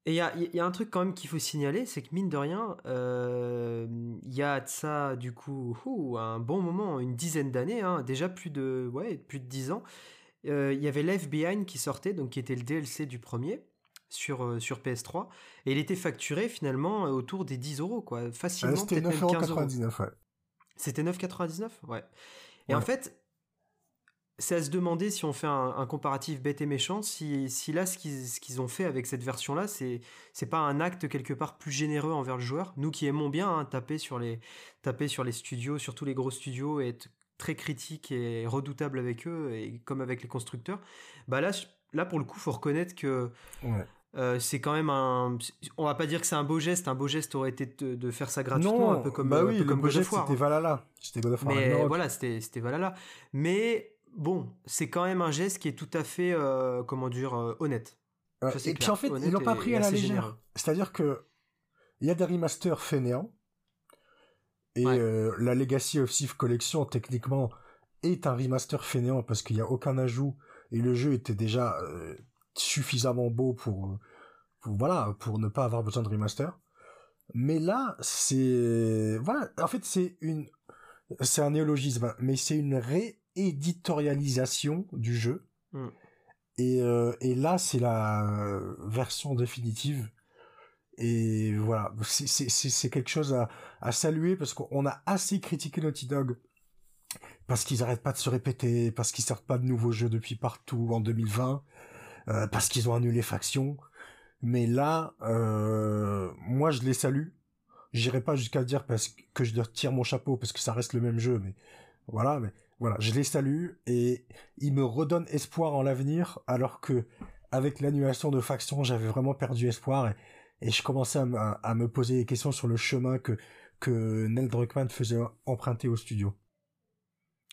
et il y a, y a, un truc quand même qu'il faut signaler, c'est que mine de rien, euh, il y a de ça du coup un bon moment, une dizaine d'années, hein, déjà plus de ouais plus de dix ans. Euh, il y avait Left Behind qui sortait, donc qui était le DLC du premier sur, euh, sur PS3, et il était facturé finalement autour des 10 euros quoi, facilement. C'était 9,99 ouais. C'était 9,99 ouais. Et en fait, c'est à se demander si on fait un, comparatif bête et méchant, si, si là ce qu'ils ont fait avec cette version-là, c'est c'est pas un acte quelque part plus généreux envers le joueur. Nous qui aimons bien hein, taper sur les taper sur les studios, surtout les gros studios, et être très critique et redoutable avec eux, et comme avec les constructeurs, bah là là pour le coup faut reconnaître que euh, c'est quand même un. On va pas dire que c'est un beau geste. Un beau geste aurait été de, faire ça gratuitement, un peu comme. Bah oui, le beau geste c'était Valhalla. C'était God of War. Mais voilà, c'était c'était Valhalla. Mais bon, c'est quand même un geste qui est tout à fait, euh, comment dire, euh, honnête. et puis en fait, ils l'ont pas pris à la légère. C'est-à-dire que il y a des remasters fainéants. Et euh, la Legacy of Thief Collection, techniquement, est un remaster fainéant parce qu'il n'y a aucun ajout et le jeu était déjà suffisamment beau pour voilà, pour ne pas avoir besoin de remaster. Mais là, c'est voilà, en fait, c'est une c'est un néologisme, mais c'est une rééditorialisation du jeu. Mm. Et, euh, et là, c'est la version définitive. Et voilà, c'est quelque chose à, à saluer parce qu'on a assez critiqué Naughty Dog parce qu'ils arrêtent pas de se répéter, parce qu'ils sortent pas de nouveaux jeux depuis partout en 2020, euh, parce qu'ils ont annulé Faction. Mais là, euh, moi je les salue. J'irai pas jusqu'à dire parce que je leur tire mon chapeau parce que ça reste le même jeu, mais voilà, mais voilà, je les salue et ils me redonnent espoir en l'avenir alors que avec l'annulation de Faction, j'avais vraiment perdu espoir et, je commençais à, me poser des questions sur le chemin que que Neil Druckmann faisait emprunter au studio.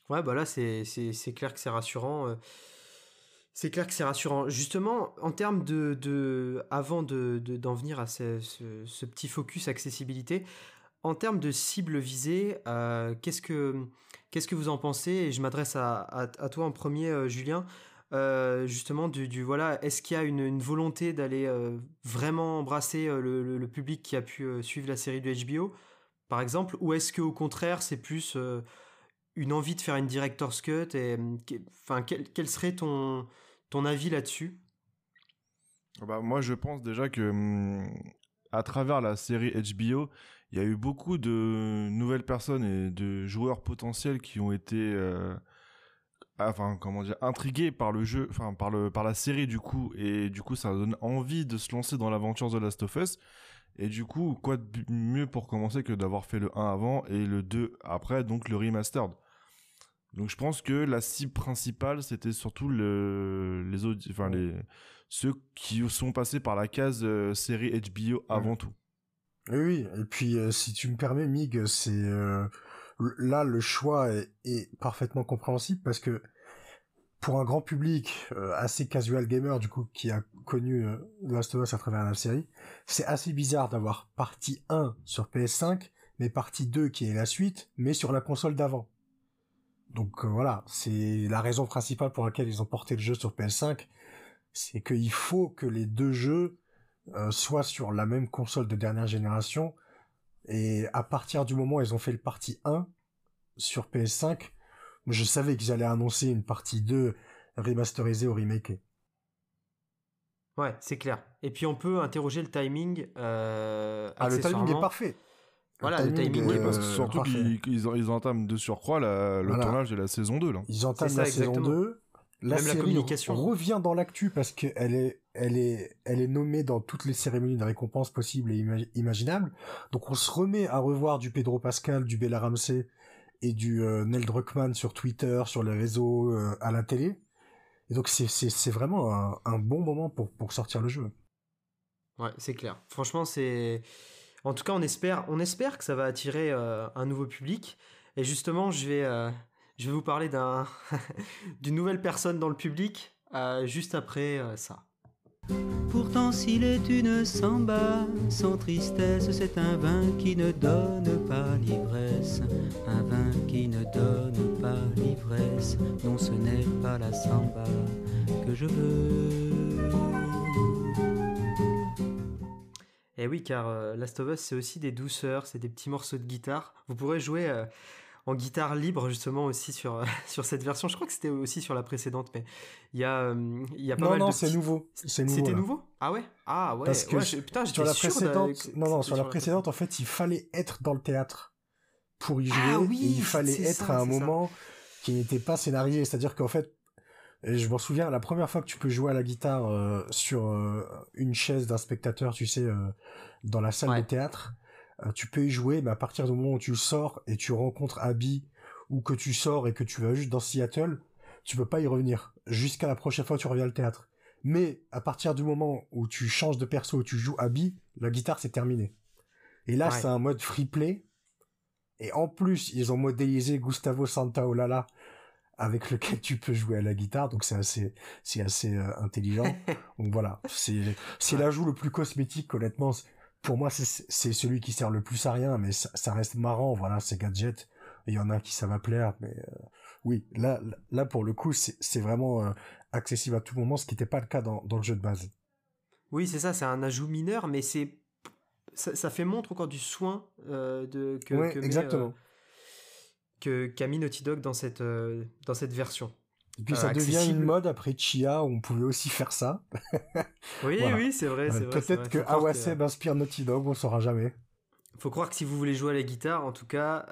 Ouais, bah là, c'est clair que c'est rassurant. Euh, c'est clair que c'est rassurant. Justement, en termes de. de avant d'en de, d'en venir à ce, ce, petit focus accessibilité, en termes de cible visée, euh, qu'est-ce que qu'est-ce que vous en pensez? Et je m'adresse à, à, toi en premier, euh, Julien. justement, du, du voilà, est-ce qu'il y a une, volonté d'aller vraiment embrasser le, public qui a pu suivre la série de HBO, par exemple, ou est-ce qu'au contraire, c'est plus une envie de faire une director's cut et enfin quel, serait ton ton avis là-dessus? Bah, moi je pense déjà que hum, à travers la série HBO il y a eu beaucoup de nouvelles personnes et de joueurs potentiels qui ont été euh, enfin comment dire intrigués par le jeu enfin par le par la série du coup et du coup ça donne envie de se lancer dans l'aventure The Last of Us et du coup, quoi de mieux pour commencer que d'avoir fait le 1 avant et le 2 après, donc le remastered. Donc je pense que la cible principale, c'était surtout le, les autres, enfin les ceux qui sont passés par la case euh, série HBO avant tout. Oui, et puis euh, si tu me permets, Mig, c'est euh, là le choix est, parfaitement compréhensible parce que pour un grand public assez casual gamer du coup qui a connu Last of Us à travers la série, c'est assez bizarre d'avoir partie 1 sur PS5 mais partie 2 qui est la suite mais sur la console d'avant. Donc euh, voilà, c'est la raison principale pour laquelle ils ont porté le jeu sur PS5, c'est qu'il faut que les deux jeux euh, soient sur la même console de dernière génération. Et à partir du moment où ils ont fait le partie 1 sur PS5, je savais qu'ils allaient annoncer une partie 2 remasterisée ou remake. Ouais, c'est clair. Et puis on peut interroger le timing. Euh, ah, le timing est parfait. Voilà, le timing, est, parce que surtout qu'ils ils, entament de surcroît le tournage de la saison 2 là. Ils entament la saison 2. La série la communication. revient dans l'actu parce qu'elle est, elle est, elle est nommée dans toutes les cérémonies de récompense possibles et imaginables. Donc on se remet à revoir du Pedro Pascal, du Bella Ramsey et du euh, Neil Druckmann sur Twitter, sur les réseaux, euh, à la télé. Et donc c'est, c'est, c'est vraiment un, un, bon moment pour, pour sortir le jeu. Ouais, c'est clair. Franchement, c'est en tout cas, on espère, on espère que ça va attirer euh, un nouveau public. Et justement, je vais, euh, je vais vous parler d'un, [LAUGHS] d'une nouvelle personne dans le public euh, juste après ça. Pourtant, s'il est une samba, sans tristesse, c'est un vin qui ne donne pas l'ivresse. Un vin qui ne donne pas l'ivresse. Non, ce n'est pas la samba que je veux. Et eh oui, car euh, Last of Us, c'est aussi des douceurs, c'est des petits morceaux de guitare. Vous pourrez jouer euh, en guitare libre, justement, aussi sur, euh, [LAUGHS] sur cette version. Je crois que c'était aussi sur la précédente, mais il y a, il y a pas mal non, de. Non, c'est nouveau. C'était nouveau? Ah ouais? Ah ouais. Parce que putain, sur la précédente, non, non, sur, la précédente, en fait, il fallait être dans le théâtre pour y ah jouer. et il fallait être à un moment qui n'était pas scénarisé. C'est-à-dire qu'en fait, et je m'en souviens, la première fois que tu peux jouer à la guitare euh, sur euh, une chaise d'un spectateur, tu sais, euh, dans la salle de théâtre, tu peux y jouer, mais à partir du moment où tu sors et tu rencontres Abby, ou que tu sors et que tu vas juste dans Seattle, tu peux pas y revenir. Jusqu'à la prochaine fois tu reviens au théâtre. Mais à partir du moment où tu changes de perso, où tu joues Abby, la guitare c'est terminé. Et là, c'est un mode free play. Et en plus, ils ont modélisé Gustavo Santaolalla avec lequel tu peux jouer à la guitare, donc c'est assez, c'est assez euh, intelligent. [LAUGHS] donc voilà, c'est, c'est l'ajout le plus cosmétique, honnêtement. Pour moi, c'est, celui qui sert le plus à rien, mais ça, reste marrant. Voilà, c'est gadget. Il y en a qui ça va plaire, mais euh, oui, là, là pour le coup, c'est, vraiment euh, accessible à tout moment, ce qui n'était pas le cas dans, dans le jeu de base. Oui, c'est ça, c'est un ajout mineur, mais c'est ça, fait montre encore du soin de que, exactement. que qu'a mis Naughty Dog dans cette dans cette version. Et puis ça devient une mode après Chia où on pouvait aussi faire ça. [LAUGHS] oui, oui, c'est vrai. Peut-être que Awaseb inspire Naughty Dog, on saura jamais. Faut croire que si vous voulez jouer à la guitare, en tout cas,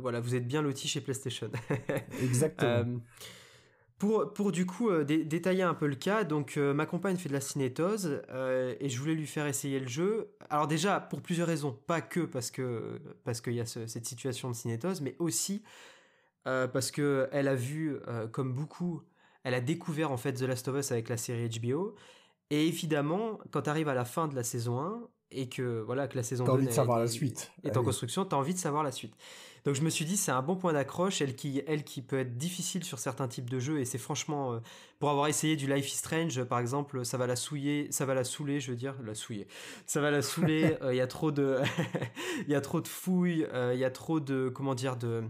voilà, vous êtes bien loti chez PlayStation. [LAUGHS] Exactement. Pour, pour du coup euh, détailler un peu le cas, donc euh, ma compagne fait de la cinétose euh, et je voulais lui faire essayer le jeu. Alors déjà pour plusieurs raisons, pas que parce que parce qu'il y a cette situation de cinétose, mais aussi parce que elle a vu comme beaucoup, elle a découvert en fait The Last of Us avec la série HBO et évidemment quand tu arrives à la fin de la saison 1 et que voilà que la saison 2 envie de savoir la suite. est en construction, tu as envie de savoir la suite. Donc je me suis dit c'est un bon point d'accroche, elle qui, elle qui peut être difficile sur certains types de jeux et c'est franchement euh, pour avoir essayé du Life is Strange par exemple, ça va la souiller, ça va la saouler, je veux dire, la souiller. Ça va la saouler, [LAUGHS] euh, il y a trop de [LAUGHS] il y a trop de fouilles, euh, il y a trop de comment dire de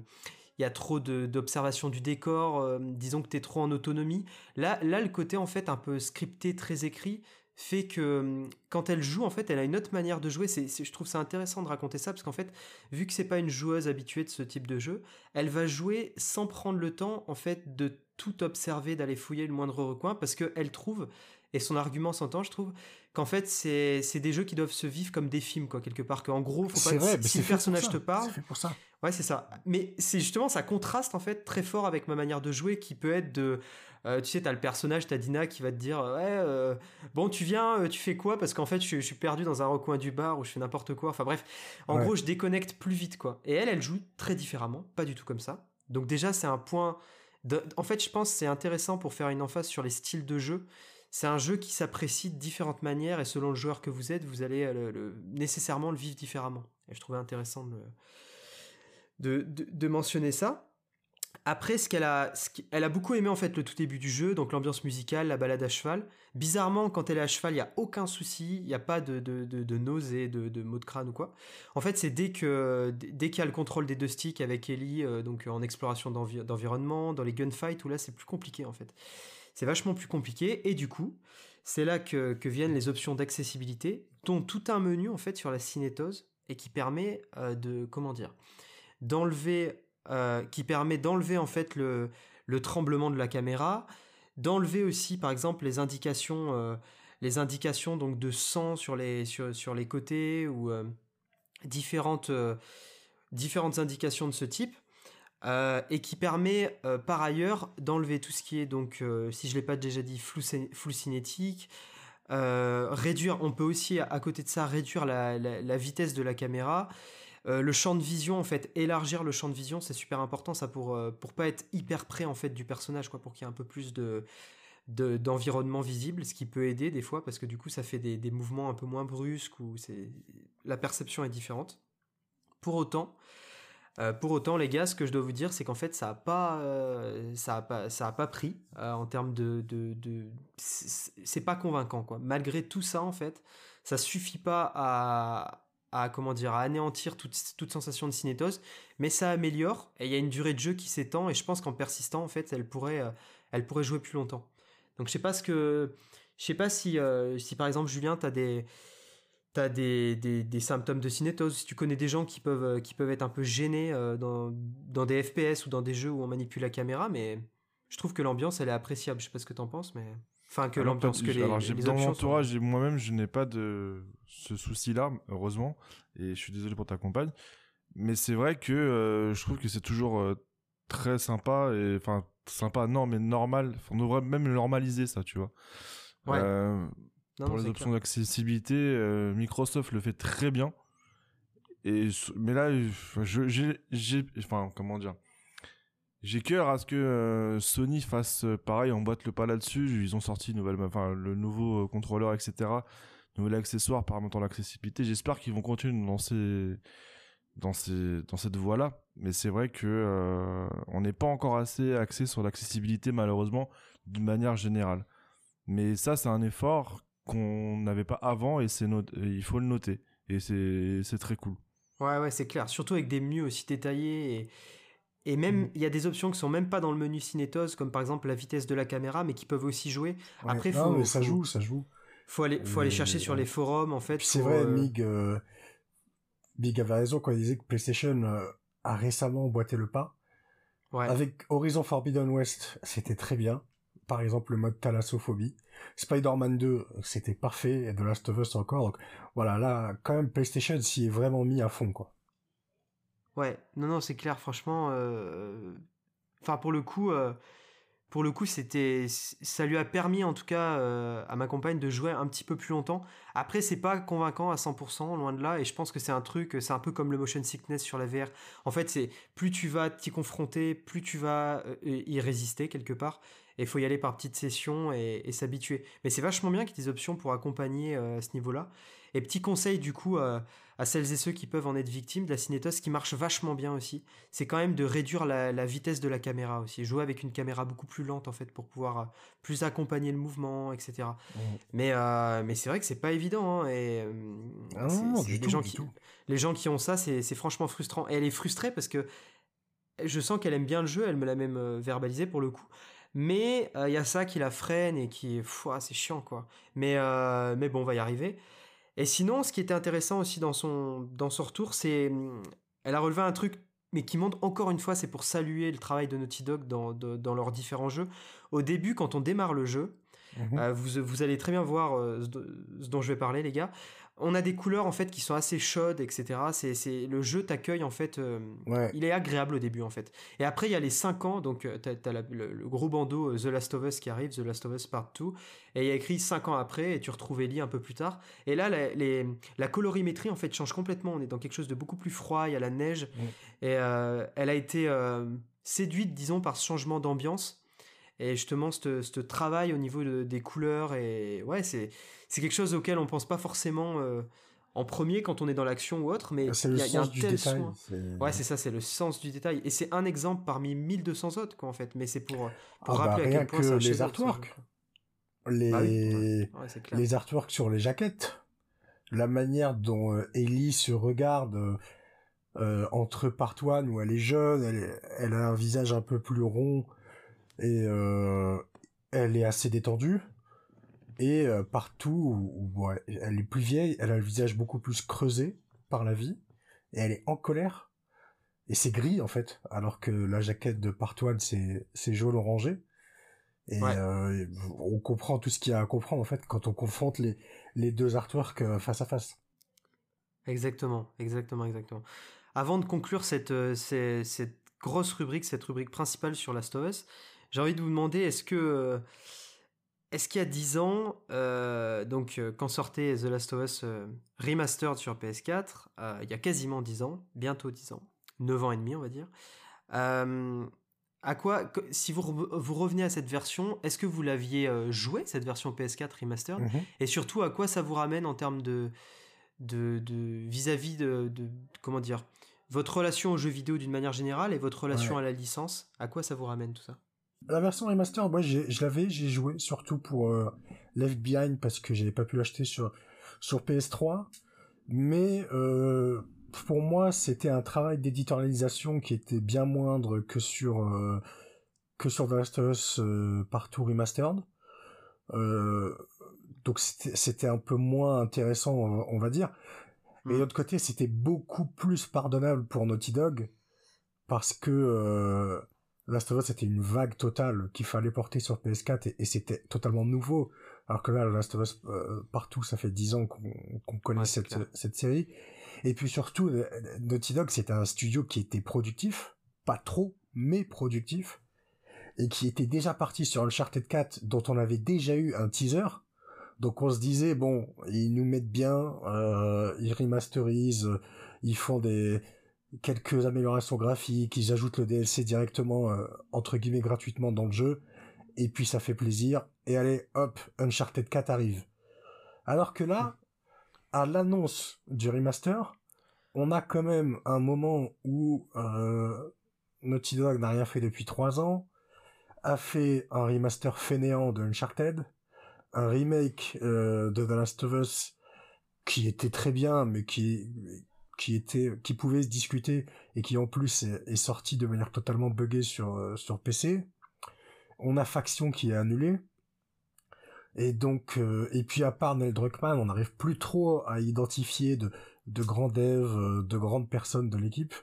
il y a trop d'observation du décor, disons que tu es trop en autonomie. Là, là, le côté en fait un peu scripté, très écrit, fait que hum, quand elle joue, en fait, elle a une autre manière de jouer. C'est, je trouve ça intéressant de raconter ça parce qu'en fait, vu que c'est pas une joueuse habituée de ce type de jeu, elle va jouer sans prendre le temps, en fait, de tout observer, d'aller fouiller le moindre recoin parce qu'elle trouve, et son argument s'entend, je trouve, qu'en fait, c'est, des jeux qui doivent se vivre comme des films, quoi, quelque part. Qu'en gros, faut pas vrai, si, le personnage te parle. Fait pour ça. Ouais, c'est ça. Mais c'est justement, ça contraste, en fait, très fort avec ma manière de jouer qui peut être de euh, tu sais, t'as le personnage, t'as Dina qui va te dire Ouais, euh, bon, tu viens, euh, tu fais quoi? Parce qu'en fait, je, suis perdu dans un recoin du bar où je fais n'importe quoi. Enfin bref, en gros, je déconnecte plus vite, quoi. Et elle, elle joue très différemment, pas du tout comme ça. Donc, déjà, c'est un point. En fait, je pense c'est intéressant pour faire une emphase sur les styles de jeu. C'est un jeu qui s'apprécie de différentes manières et selon le joueur que vous êtes, vous allez nécessairement le vivre différemment. Et je trouvais intéressant de, de mentionner ça. Après, ce qu'elle a, elle a beaucoup aimé en fait le tout début du jeu, donc l'ambiance musicale, la balade à cheval. Bizarrement, quand elle est à cheval, il y a aucun souci, il n'y a pas de, de, de, nausées, de, de maux de crâne ou quoi. En fait, c'est dès que dès qu'il y a le contrôle des deux sticks avec Ellie, euh, donc en exploration d'environnement, dans les gunfights, où là c'est plus compliqué en fait. C'est vachement plus compliqué et du coup, c'est là que, que, viennent les options d'accessibilité, dont tout un menu en fait sur la cinétose et qui permet euh, de comment dire d'enlever euh, qui permet d'enlever en fait le, tremblement de la caméra, d'enlever aussi par exemple les indications, euh, les indications donc de sang sur les, sur, les côtés ou euh, différentes, différentes indications de ce type. et qui permet par ailleurs d'enlever tout ce qui est donc si je l'ai pas déjà dit flou, cinétique réduire on peut aussi à côté de ça réduire la vitesse de la caméra euh, le champ de vision, en fait, élargir le champ de vision, c'est super important, ça, pour, euh, pour pas être hyper près, en fait, du personnage, quoi, pour qu'il y ait un peu plus de d'environnement visible, ce qui peut aider des fois, parce que du coup, ça fait des, mouvements un peu moins brusques, ou c'est la perception est différente. Pour autant, euh, pour autant, les gars, ce que je dois vous dire, c'est qu'en fait, ça a pas, ça a pas, ça a pas pris en termes de, de, de c'est pas convaincant, quoi. Malgré tout ça, en fait, ça suffit pas à, à comment dire à anéantir toute, toute sensation de cinétose, mais ça améliore et il y a une durée de jeu qui s'étend et je pense qu'en persistant en fait elle pourrait euh, elle pourrait jouer plus longtemps. Donc je sais pas ce que je sais pas si euh, si par exemple Julien tu as des T'as des, des, des, symptômes de cinétose, si tu connais des gens qui peuvent, euh, qui peuvent être un peu gênés dans, dans des FPS ou dans des jeux où on manipule la caméra, mais je trouve que l'ambiance elle est appréciable. Je sais pas ce que t'en penses, mais. Enfin, que l'ambiance, que les. Alors, dans mon entourage, moi-même, je n'ai pas de ce souci-là, heureusement, et je suis désolé pour ta compagne. Mais c'est vrai que euh, je trouve que c'est toujours euh, très sympa et enfin sympa, non, mais normal. On devrait même normaliser ça, tu vois. Ouais. Euh, pour les options d'accessibilité, Microsoft le fait très bien. Et mais là, j'ai, enfin comment dire, j'ai cœur à ce que Sony fasse pareil, on boîte le pas là-dessus. Ils ont sorti nouvelle, enfin le nouveau contrôleur, etc nouvel accessoire permettant l'accessibilité. J'espère qu'ils vont continuer dans ces dans ces dans cette voie là mais c'est vrai que euh, on n'est pas encore assez axé sur l'accessibilité malheureusement d'une manière générale. Mais ça c'est un effort qu'on n'avait pas avant et c'est il faut le noter. Et c'est c'est très cool. Ouais ouais c'est clair. Surtout avec des menus aussi détaillés et et même, mm. il y a des options qui sont même pas dans le menu cinétose, comme par exemple la vitesse de la caméra, mais qui peuvent aussi jouer. Après, faut, ça joue, ça joue faut aller, faut aller chercher sur les forums en fait. C'est vrai, Mig, Big avait raison quand il disait que PlayStation a récemment boité le pas. Avec Horizon Forbidden West, c'était très bien. Par exemple, le mode thalassophobie. Spider-Man 2, c'était parfait. Et The Last of Us encore. Donc, voilà, là, quand même, PlayStation s'y est vraiment mis à fond, quoi. Ouais, non, non, c'est clair, franchement. Euh, enfin, pour le coup, euh, pour le coup, c'était, ça lui a permis en tout cas euh, à ma compagne de jouer un petit peu plus longtemps. Après, c'est pas convaincant à 100%, loin de là, et je pense que c'est un truc, c'est un peu comme le motion sickness sur la VR. En fait, c'est plus tu vas t'y confronter, plus tu vas euh, y résister quelque part. Et faut y aller par petites sessions et, s'habituer. Mais c'est vachement bien qu'il y ait des options pour accompagner euh, à ce niveau-là. Et petit conseil du coup à celles et ceux qui peuvent en être victimes de la cinétose, qui marche vachement bien aussi, c'est quand même de réduire la, vitesse de la caméra aussi. Jouer avec une caméra beaucoup plus lente en fait pour pouvoir euh, plus accompagner le mouvement, etc. Mmh. Mais, euh, mais c'est vrai que c'est pas évident. Hein, et, ah les, gens qui, les gens qui ont ça, c'est franchement frustrant. Et elle est frustrée parce que je sens qu'elle aime bien le jeu, elle me l'a même euh, verbalisé pour le coup. Mais il y a ça qui la freine et qui, c'est chiant quoi. Mais, mais bon, on va y arriver. Et sinon, ce qui était intéressant aussi dans son, dans son retour, c'est. Hum, elle a relevé un truc, mais qui montre encore une fois, c'est pour saluer le travail de Naughty Dog dans, dans leurs différents jeux. Au début, quand on démarre le jeu, mmh euh, vous, vous, allez très bien voir euh, ce dont je vais parler, les gars on a des couleurs en fait qui sont assez chaudes, etc. C'est, le jeu t'accueille en fait. Euh, il est agréable au début en fait. Et après il y a les 5 ans, donc euh, t'as, as le, gros bandeau euh, The Last of Us qui arrive, The Last of Us Part 2, et il y a écrit 5 ans après et tu retrouves Ellie un peu plus tard. Et là la, la colorimétrie en fait change complètement. On est dans quelque chose de beaucoup plus froid, il y a la neige et elle a été séduite disons par ce changement d'ambiance et justement ce travail au niveau des couleurs et ouais c'est c'est quelque chose auquel on pense pas forcément euh, en premier quand on est dans l'action ou autre mais il y, a un tel détail, ouais c'est ça c'est le sens du détail. Et c'est un exemple parmi 1200 autres quoi en fait. Mais c'est pour, pour ah bah, rappeler à quel point que les artworks. les ah les artworks sur les jaquettes. La manière dont euh, Ellie se regarde euh, entre part one où elle est jeune elle, elle a un visage un peu plus rond et euh, elle est assez détendue. Et euh, partout où, elle est plus vieille, elle a le visage beaucoup plus creusé par la vie. Et elle est en colère. Et c'est gris en fait. Alors que la jaquette de Part c'est c'est jaune orangé. Et euh, on comprend tout ce qu'il y a à comprendre en fait quand on confronte les les deux artworks face à face. Exactement, exactement, exactement. Avant de conclure cette, cette, cette grosse rubrique, cette rubrique principale sur Last of Us, j'ai envie de vous demander, est-ce que... Euh, est-ce qu'il y a 10 ans, euh, donc euh, quand sortait The Last of Us Remastered sur PS4, il y a quasiment 10 ans, bientôt 10 ans, 9 ans et demi on va dire, à quoi, si vous, vous revenez à cette version, est-ce que vous l'aviez joué, cette version PS4 Remastered? Mhm. Et surtout, à quoi ça vous ramène en termes de vis-à-vis de, de, comment dire, votre relation aux jeux vidéo d'une manière générale et votre relation à la licence, à quoi ça vous ramène tout ça? La version remaster, moi, je l'avais, j'ai joué surtout pour euh, Left Behind parce que j'avais pas pu l'acheter sur sur PS3. Mais euh, pour moi, c'était un travail d'éditorialisation qui était bien moindre que sur euh, que sur The Last of Us partout remastered. donc c'était un peu moins intéressant, on va, dire. Mais de l'autre côté, c'était beaucoup plus pardonnable pour Naughty Dog parce que Last of Us c'était une vague totale qu'il fallait porter sur PS4 et, c'était totalement nouveau. Alors que là, Last of Us euh, partout, ça fait 10 ans qu'on connaît cette, cette série. Et puis surtout, euh, Naughty Dog c'était un studio qui était productif, pas trop, mais productif, et qui était déjà parti sur Uncharted 4 dont on avait déjà eu un teaser. Donc on se disait bon, ils nous mettent bien, euh, ils remasterisent, ils font des quelques améliorations graphiques, ils ajoutent le DLC directement euh, entre guillemets gratuitement dans le jeu et puis ça fait plaisir et allez hop Uncharted 4 arrive. Alors que là à l'annonce du remaster, on a quand même un moment où euh, Naughty Dog n'a rien fait depuis trois ans, a fait un remaster fainéant de Uncharted, un remake euh, de The Last of Us qui était très bien mais qui qui était qui pouvait se discuter et qui en plus est, sorti de manière totalement buggée sur euh, sur PC. On a Faction qui est annulé. Et donc, euh, et puis à part Neil Druckmann, on n'arrive plus trop à identifier de, de grands devs, euh, de grandes personnes de l'équipe.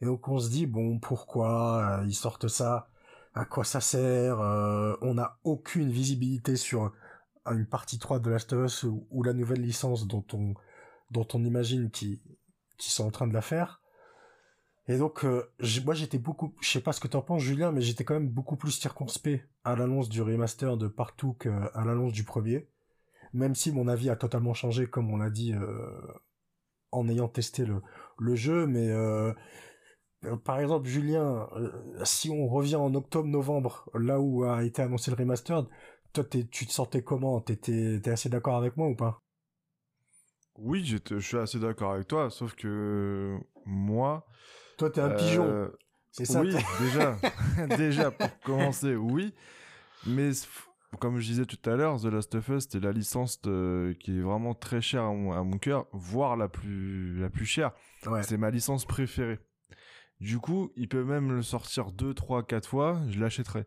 Et donc on se dit, bon, pourquoi ils sortent ça? À quoi ça sert On n'a aucune visibilité sur une partie 3 de Last of Us ou, la nouvelle licence dont on, dont on imagine qu'ils qui sont en train de la faire. Et donc, euh, moi j'étais beaucoup, je sais pas ce que t'en penses Julien, mais j'étais quand même beaucoup plus circonspect à l'annonce du remaster de partout qu'à l'annonce du premier. Même si mon avis a totalement changé, comme on l'a dit, euh, en ayant testé le, le jeu, mais euh, par exemple, Julien, si on revient en octobre-novembre, là où a été annoncé le remaster, toi, tu te sentais comment? T'étais, t'es assez d'accord avec moi ou pas? Oui, je suis assez d'accord avec toi, sauf que moi, toi, t'es un pigeon. Euh, c'est ça. Oui, déjà, [LAUGHS] [LAUGHS] déjà pour commencer, oui. Mais comme je disais tout à l'heure, The Last of Us, c'était la licence qui est vraiment très chère à mon, cœur, voire la plus, la plus chère. C'est ma licence préférée. Du coup, il peut même le sortir deux, trois, quatre fois, je l'achèterai.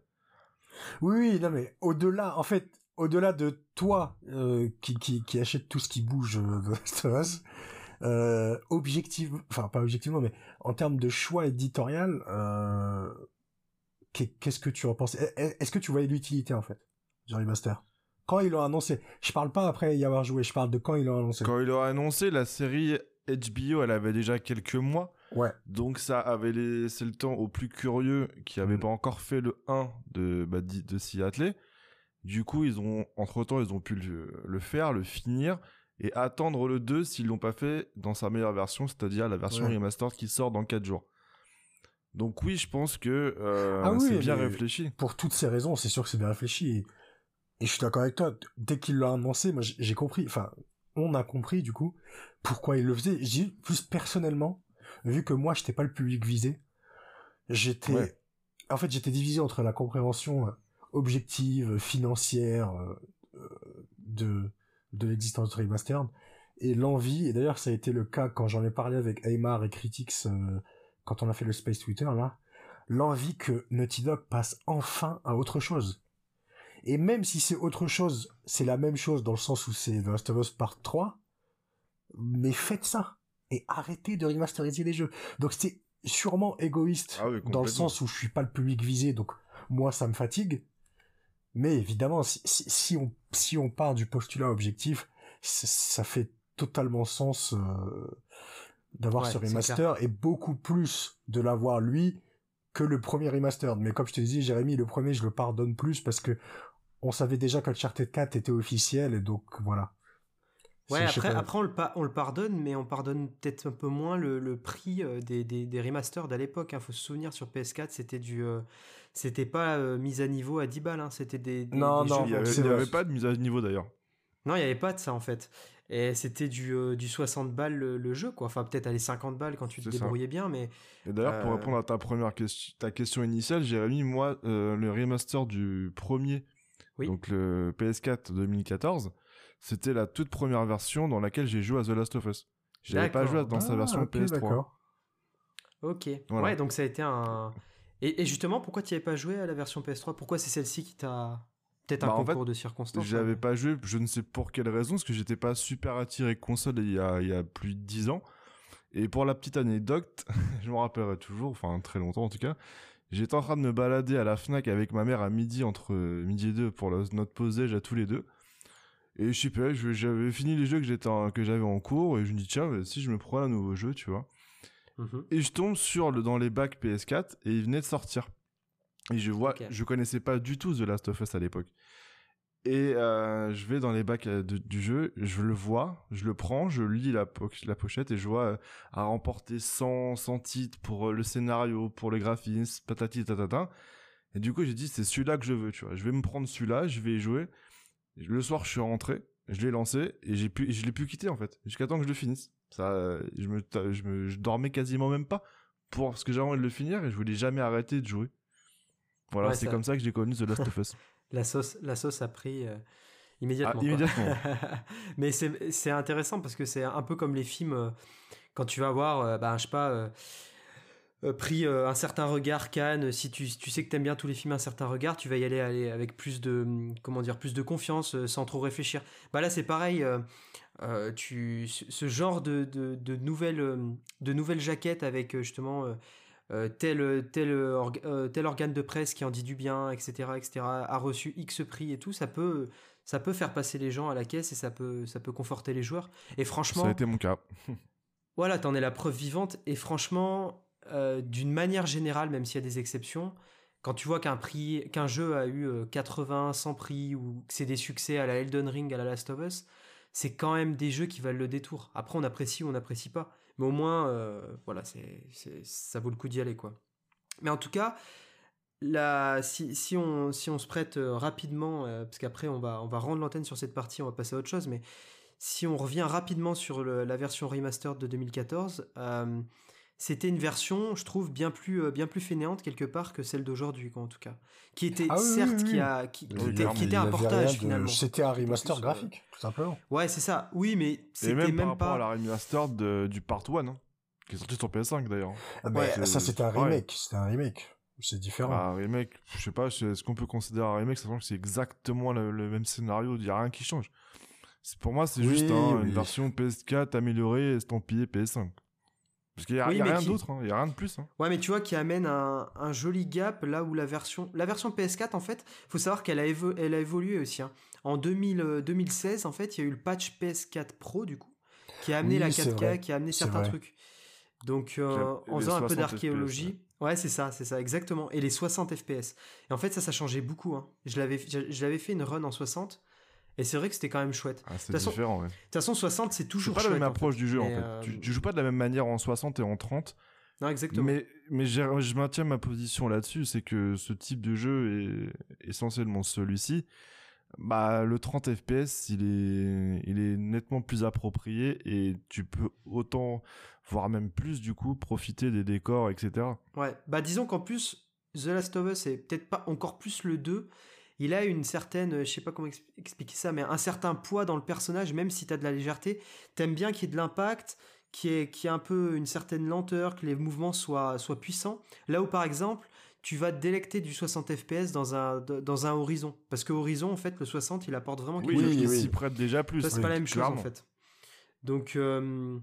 Oui, oui, non mais au-delà, en fait, au-delà de toi euh, qui, qui, qui achète tout ce qui bouge euh, [LAUGHS] euh, objectivement, enfin pas objectivement, mais en termes de choix éditorial, euh, qu'est-ce que tu en penses Est-ce que tu voyais l'utilité en fait du remaster? Quand ils l'ont annoncé, je parle pas après y avoir joué, je parle de quand ils l'ont annoncé. Quand ils l'ont annoncé, la série HBO, elle avait déjà quelques mois. Ouais. Donc ça avait laissé le temps aux plus curieux qui n'avaient mm. pas encore fait le 1 de, bah, de s'y atteler. Du coup, ils ont, entre temps, ils ont pu le faire, le finir et attendre le 2 s'ils l'ont pas fait dans sa meilleure version, c'est-à-dire la version remastered qui sort dans 4 jours. Donc oui, je pense que euh, ah c'est bien réfléchi. Pour toutes ces raisons, c'est sûr que c'est bien réfléchi. Et, je suis d'accord avec toi. Dès qu'il l'a annoncé, moi j'ai compris. Enfin, on a compris du coup pourquoi il le faisait. J'ai plus personnellement, vu que moi j'étais pas le public visé, j'étais, en fait, j'étais divisé entre la compréhension objective, financière euh, de de l'existence de Remastered et l'envie et d'ailleurs ça a été le cas quand j'en ai parlé avec Aymar et Critics euh, quand on a fait le Space Twitter là l'envie que Naughty Dog passe enfin à autre chose. Et même si c'est autre chose c'est la même chose dans le sens où c'est The Last of Us Part 3 mais faites ça et arrêtez de remasteriser les jeux. Donc c'est sûrement égoïste ah dans le sens où je suis pas le public visé donc moi ça me fatigue mais évidemment, si, si, on, si on part du postulat objectif, ça fait totalement sens euh, d'avoir ce remaster et beaucoup plus de l'avoir lui que le premier remaster. Mais comme je te disais, Jérémy, le premier, je le pardonne plus parce que on savait déjà qu'Uncharted 4 était officiel et donc voilà. Ouais, après, après on, le on le pardonne, mais on pardonne peut-être un peu moins le, le prix euh, des, des, des remasters d'à l'époque. Il hein. faut se souvenir, sur PS4, c'était du... Euh, c'était pas euh, mise à niveau à 10 balles, hein. c'était des, Non, non, il n'y avait, pas de mise à niveau d'ailleurs. Non, il n'y avait pas de ça en fait. Et c'était du, du 60 balles le, jeu, quoi. Enfin, peut-être aller 50 balles quand tu te débrouillais bien, mais... Et d'ailleurs, pour répondre à ta première question, ta question initiale, Jérémy, moi, le remaster du premier, donc le PS4 2014, c'était la toute première version dans laquelle j'ai joué à The Last of Us. J'avais pas joué dans sa version ah, PS3. Ok. Ouais, donc ça a été un. Et, justement, pourquoi tu n'y avais pas joué à la version PS3 Pourquoi c'est celle-ci qui t'a. Peut-être un bah, concours de circonstances J'avais pas joué, je ne sais pour quelle raison, parce que j'étais pas super attiré console il y a, il y a plus de 10 ans. Et pour la petite anecdote, [LAUGHS] je me rappellerai toujours, enfin très longtemps en tout cas, j'étais en train de me balader à la Fnac avec ma mère à midi, entre midi et deux, pour notre pause déj à tous les deux. Et je sais pas, j'avais fini les jeux que j'étais que j'avais en cours et je me dis tiens, si je me prends un nouveau jeu, tu vois. Mhm. Et je tombe sur le dans les bacs PS4 et il venait de sortir. Et je vois, je connaissais pas du tout The Last of Us à l'époque. Et euh, je vais dans les bacs euh, du jeu, je le vois, je le prends, je lis la, la pochette et je vois euh, à remporter 100, 100 titres pour le scénario, pour le graphisme, patati tatata. Et du coup, j'ai dit, c'est celui-là que je veux, tu vois. Je vais me prendre celui-là, je vais y jouer. Le soir, je suis rentré, je l'ai lancé et j'ai pu, je l'ai pu quitter en fait, jusqu'à temps que je le finisse. Ça, je me, je me, je dormais quasiment même pas pour parce que j'avais envie de le finir et je voulais jamais arrêter de jouer. Voilà, c'est comme ça que j'ai connu The Last of Us. [LAUGHS] la sauce, la sauce a pris euh, immédiatement. Ah, immédiatement. [LAUGHS] Mais c'est intéressant parce que c'est un peu comme les films euh, quand tu vas voir, euh, bah, je sais pas pris un certain regard Cannes. Si tu, tu sais que t'aimes bien tous les films un certain regard, tu vas y aller, aller avec plus de comment dire plus de confiance, sans trop réfléchir. Bah là c'est pareil. Tu ce genre de, de, de nouvelles de nouvelles jaquettes avec justement euh, tel, tel, euh, tel organe de presse qui en dit du bien, etc., etc., a reçu X prix et tout, ça peut, ça peut faire passer les gens à la caisse et ça peut, ça peut conforter les joueurs. Et franchement. Ça a été mon cas. [LAUGHS] voilà, t'en es la preuve vivante. Et franchement, euh, d'une manière générale, même s'il y a des exceptions, quand tu vois qu'un prix, qu'un jeu a eu 80, 100 prix ou que c'est des succès à la Elden Ring, à la Last of Us, c'est quand même des jeux qui valent le détour. Après, on apprécie ou on n'apprécie pas. Mais au moins, euh, voilà, c'est, ça vaut le coup d'y aller, quoi. Mais en tout cas, si, on, si on se prête euh, rapidement, euh, parce qu'après on va, on va rendre l'antenne sur cette partie, on va passer à autre chose, mais si on revient rapidement sur la version remastered de 2014, c'était une version, je trouve, bien plus, bien plus fainéante quelque part que celle d'aujourd'hui, en tout cas. Qui était, ah certes, qui, a, qui, était, un portage finalement. C'était un remaster graphique, tout simplement. Ouais, c'est ça. Oui, mais c'était même, même, par rapport à la remastered du Part 1, hein, qui est sorti sur PS5 d'ailleurs. Ah, mais ça, c'était un remake. C'était un remake. C'est différent. un remake, je sais pas, est-ce qu'on peut considérer un remake, sachant que c'est exactement le, même scénario, il n'y a rien qui change. Pour moi, c'est juste une version PS4 améliorée, estampillée PS5. Parce qu'il n'y a, rien d'autre, hein. il n'y a rien de plus. Hein. Ouais, mais tu vois, qui amène un, joli gap là où la version, la version PS4, en fait, faut savoir qu'elle a, elle a évolué aussi. Hein. En 2000, 2016, euh, en fait, il y a eu le patch PS4 Pro, du coup, qui a amené la 4K, qui a amené certains trucs. Donc, euh, en faisant un peu d'archéologie. Ouais, c'est ça, c'est ça, exactement. Et les 60 FPS. Et en fait, ça, ça changeait beaucoup. Je l'avais fait une run en 60. Et c'est vrai que c'était quand même chouette. Ah, c'est différent, ouais. De toute façon, 60, c'est toujours chouette. pas la même approche du jeu, en fait. Euh, tu, joues pas de la même manière en 60 et en 30. Non, exactement. Mais, mais je maintiens ma position là-dessus, c'est que ce type de jeu est essentiellement celui-ci. Bah, le 30 FPS, il est, il est nettement plus approprié et tu peux autant, voire même plus du coup, profiter des décors, etc. Ouais, bah disons qu'en plus, The Last of Us est peut-être pas encore plus le 2, il a une certaine, je sais pas comment expliquer ça, mais un certain poids dans le personnage, même si tu as de la légèreté. T'aimes bien qu'il y ait de l'impact, qu'il y, ait, un peu une certaine lenteur, que les mouvements soient, soient puissants. Là où, par exemple, tu vas te délecter du 60 FPS dans un, dans un Horizon. Parce que Horizon, en fait, le 60, il apporte vraiment quelque chose. Oui, il s'y prête déjà plus. c'est pas la même chose, en fait. Donc, euh,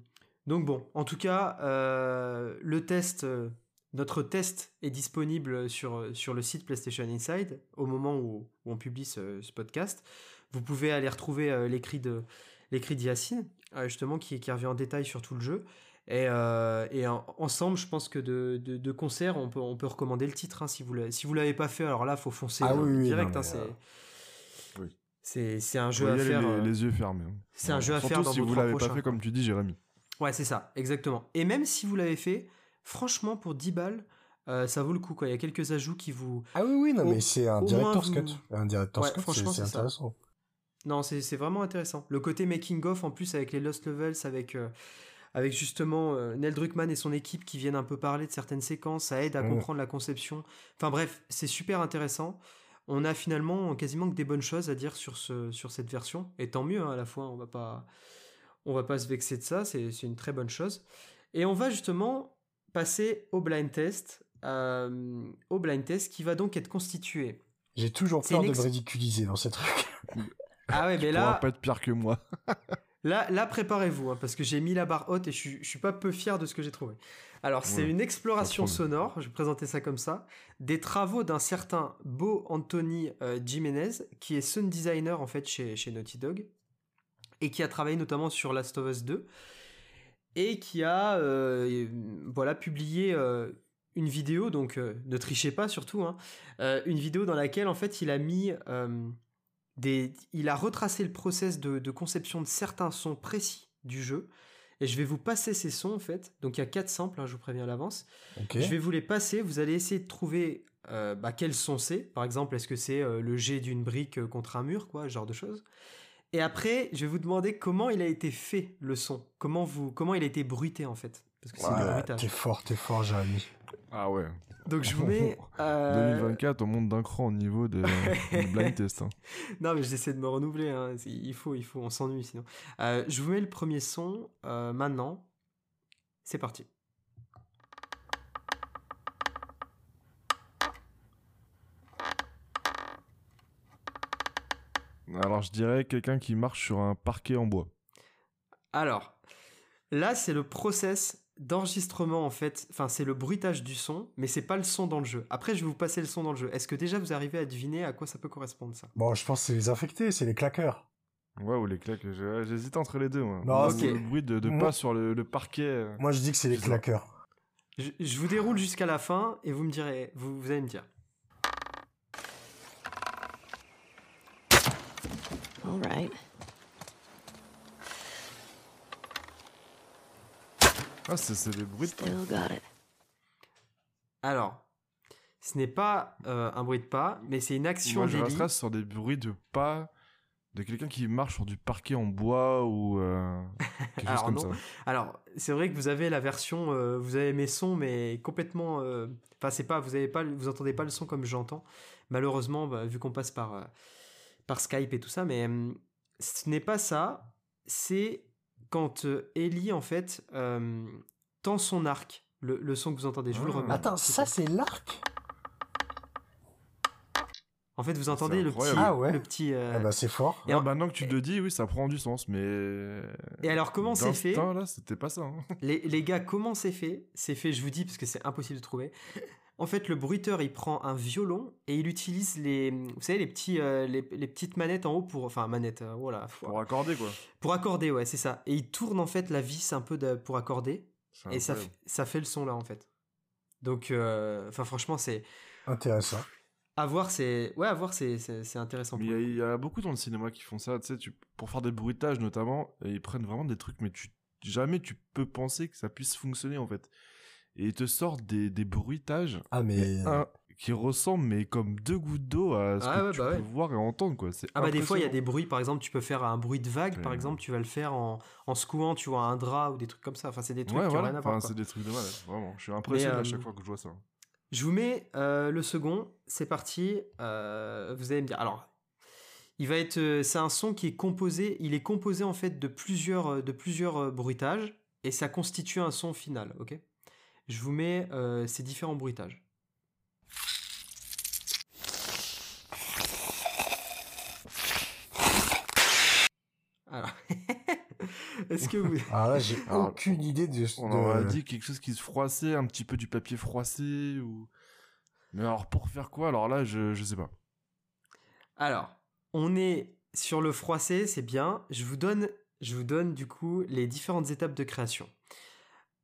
donc bon, en tout cas, euh, le test euh, notre test est disponible sur, sur le site PlayStation Inside au moment où, on publie ce, podcast. Vous pouvez aller retrouver euh, l'écrit de l'écrit d'Yacine, euh, justement, qui, qui revient en détail sur tout le jeu. Et, euh, et ensemble, je pense que de, de, concert, on peut, on peut recommander le titre. Hein, si vous ne si vous l'avez pas fait, alors là, faut foncer ah direct. Hein, c'est c'est un jeu à faire. Les, les, yeux fermés. Hein. C'est un jeu à faire si vous l'avez pas fait, comme tu dis, Jérémy. Ouais, c'est ça, exactement. Et même si vous l'avez fait, franchement, pour 10 balles, euh, ça vaut le coup. Quoi. Il y a quelques ajouts qui vous. Ah oui, oui, non, mais c'est un director's cut. Un director's cut, c'est intéressant. Non, c'est vraiment intéressant. Le côté making-of, en plus, avec les Lost Levels, avec. Euh, avec justement euh, Neil Druckmann et son équipe qui viennent un peu parler de certaines séquences, ça aide à mm. comprendre la conception. Enfin bref, c'est super intéressant. On a finalement quasiment que des bonnes choses à dire sur, ce, sur cette version, et tant mieux hein, à la fois, on va pas, on va pas se vexer de ça, c'est une très bonne chose. Et on va justement passer au blind test, euh, au blind test qui va donc être constitué. J'ai toujours peur de me ridiculiser dans ce truc. ah ouais, mais là. pas être pire que moi. là, là préparez-vous, hein, parce que j'ai mis la barre haute et je, je suis pas peu fier de ce que j'ai trouvé. Alors, c'est une exploration sonore, je vais présenter ça comme ça, des travaux d'un certain Beau Anthony euh, Jiménez, qui est sound designer en fait chez, chez Naughty Dog, et qui a travaillé notamment sur Last of Us 2 et qui a euh, voilà publié euh, une vidéo donc euh, ne trichez pas surtout hein, une vidéo dans laquelle en fait il a mis des il a retracé le process de, conception de certains sons précis du jeu. Et je vais vous passer ces sons en fait. Donc il y a quatre samples hein, je vous préviens à l'avance. Je vais vous les passer. Vous allez essayer de trouver bah, quels sons c'est. Par exemple est-ce que c'est le jet d'une brique contre un mur quoi ce genre de choses et après, je vais vous demander comment il a été fait le son. Comment vous, comment il a été bruité en fait. Parce que c'est T'es fort, t'es fort, Jérémy. Ah ouais. Donc je vous mets. [LAUGHS] 2024, on monte d'un cran au niveau de, [LAUGHS] blind test. Hein. Non, mais j'essaie de me renouveler. Hein. Il faut, il faut, on s'ennuie sinon. Euh, je vous mets le premier son euh, maintenant. C'est parti. Alors, je dirais quelqu'un qui marche sur un parquet en bois. Alors, là, c'est le process d'enregistrement en fait. Enfin, c'est le bruitage du son, mais c'est pas le son dans le jeu. Après, je vais vous passer le son dans le jeu. Est-ce que déjà vous arrivez à deviner à quoi ça peut correspondre ça? Bon, je pense que c'est les infectés, c'est les claqueurs. Ouais, ou les claques. J'hésite entre les deux. Moi. Non, Moi, ok. c'est le bruit de, de Moi- pas sur le, le parquet. euh. Moi, je dis que c'est les claqueurs. je, je vous déroule jusqu'à la fin et vous me direz, vous, vous allez me dire. All right. Ah, c'est c'est des bruits de pas. Still got it. Alors, ce n'est pas euh, un bruit de pas, mais c'est une action Moi, je d'Ellie. resterais sur des bruits de pas de quelqu'un qui marche sur du parquet en bois ou euh, quelque [LAUGHS] chose Alors, comme non. ça. Alors, c'est vrai que vous avez la version, euh, vous avez mes sons, mais complètement. euh, Enfin, c'est pas, vous avez pas, vous entendez pas le son comme j'entends. Malheureusement, bah, vu qu'on passe par euh, par Skype et tout ça, mais ce n'est pas ça. C'est quand Ellie en fait euh, tend son arc. Le, le son que vous entendez, je vous le Ah. remets. Attends, ça, c'est l'arc? En fait, vous entendez le petit. Ah ouais. le petit. euh, Ah bah, c'est fort. Et Ah, en- maintenant que tu te le dis, oui, ça prend du sens, mais. Et alors, comment c'est fait? là, c'était pas ça. hein. Les, les gars, comment c'est fait? C'est fait, je vous dis, parce que c'est impossible de trouver. En fait, le bruiteur, il prend un violon et il utilise les, vous savez, les petits, euh, les, les petites manettes en haut pour, enfin, manettes, euh, voilà, pour, accorder, quoi. pour accorder, ouais, c'est ça. Et il tourne en fait la vis un peu de- pour accorder et ça, ça fait le son là en fait. Donc, euh, enfin, franchement, c'est Intéressant. à voir, c'est, ouais, à voir, c'est, c'est, intéressant. Il y, a- il y a beaucoup dans le cinéma qui font ça, tu sais, tu, pour faire des bruitages notamment, et ils prennent vraiment des trucs, mais tu, jamais tu peux penser que ça puisse fonctionner en fait. Et ils te sortent des, des bruitages Ah, mais. un- qui ressemblent, mais comme deux gouttes d'eau à ce Ah que ouais, tu bah peux ouais. voir et entendre, quoi. C'est Ah bah des fois il y a des bruits par exemple tu peux faire un bruit de vague par exemple tu vas le faire en, en secouant tu vois un drap ou des trucs comme ça enfin c'est des trucs Ouais, qui ont voilà, rien à voir enfin, quoi. c'est des trucs de malade, vraiment. Je suis impressionné euh, à chaque fois que je vois ça. Je vous mets euh, le second, c'est parti. euh, vous allez me dire. Alors, il va être, euh, c'est un son qui est composé. Il est composé en fait de plusieurs, euh, de plusieurs euh, bruitages et ça constitue un son final. Ok? Je vous mets euh, ces différents bruitages. Alors, [LAUGHS] est-ce que vous, Ah là, j'ai [LAUGHS] aucune idée de. On de- aurait dit quelque chose qui se froissait, un petit peu du papier froissé ou. Mais alors pour faire quoi? Alors là, je, je sais pas. Alors, on est sur le froissé, c'est bien. Je vous donne, je vous donne du coup les différentes étapes de création.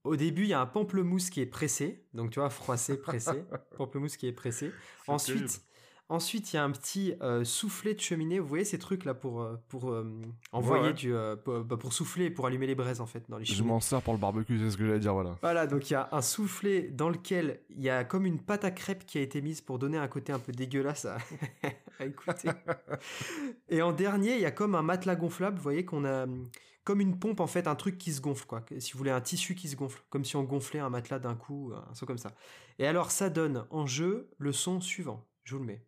Au début, il y a un pamplemousse qui est pressé, donc tu vois, froissé, [LAUGHS] pressé, pamplemousse qui est pressé. C'est terrible. Ensuite, ensuite, il y a un petit euh, soufflet de cheminée. Vous voyez ces trucs là pour euh, pour euh, envoyer ouais. du euh, pour, bah, pour souffler et pour allumer les braises en fait dans les je cheminées. m'en sers pour le barbecue, c'est ce que j'allais dire, voilà. Voilà, donc il y a un soufflet dans lequel il y a comme une pâte à crêpes qui a été mise pour donner un côté un peu dégueulasse à, [LAUGHS] à écouter. [LAUGHS] Et en dernier, il y a comme un matelas gonflable, vous voyez qu'on a comme une pompe en fait, un truc qui se gonfle quoi. Si vous voulez un tissu qui se gonfle, comme si on gonflait un matelas d'un coup, un son comme ça. Et alors ça donne en jeu le son suivant. Je vous le mets.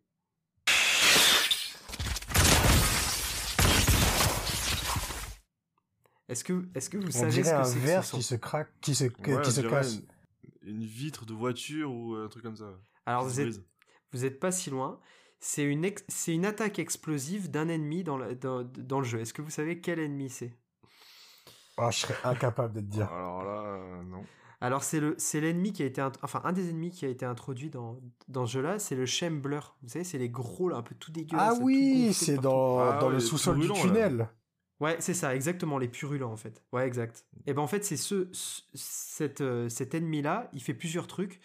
Est-ce que, est-ce que vous On savez ce que un c'est que verre ce qui se craque, qui se, Ouais, qui on se dirait casse. Une, une vitre de voiture ou un truc comme ça. Alors vous êtes. Vous n'êtes pas si loin. C'est une, c'est une attaque explosive d'un ennemi dans, le- dans, dans le jeu. Est-ce que vous savez quel ennemi c'est? Ah, je serais incapable de te dire. Alors là, euh, non. Alors c'est le c'est l'ennemi qui a été enfin un des ennemis qui a été introduit dans, dans ce jeu-là, c'est le Shambler. Vous savez, c'est les gros là, un peu tout dégueulasses. Ah oui, c'est dans, Ah dans ouais, le sous-sol du purulents, là. tunnel. Ouais, c'est ça, exactement, les purulents en fait. Ouais, exact. Et ben en fait, c'est ce, ce- cet, euh, cet ennemi-là, il fait plusieurs trucs.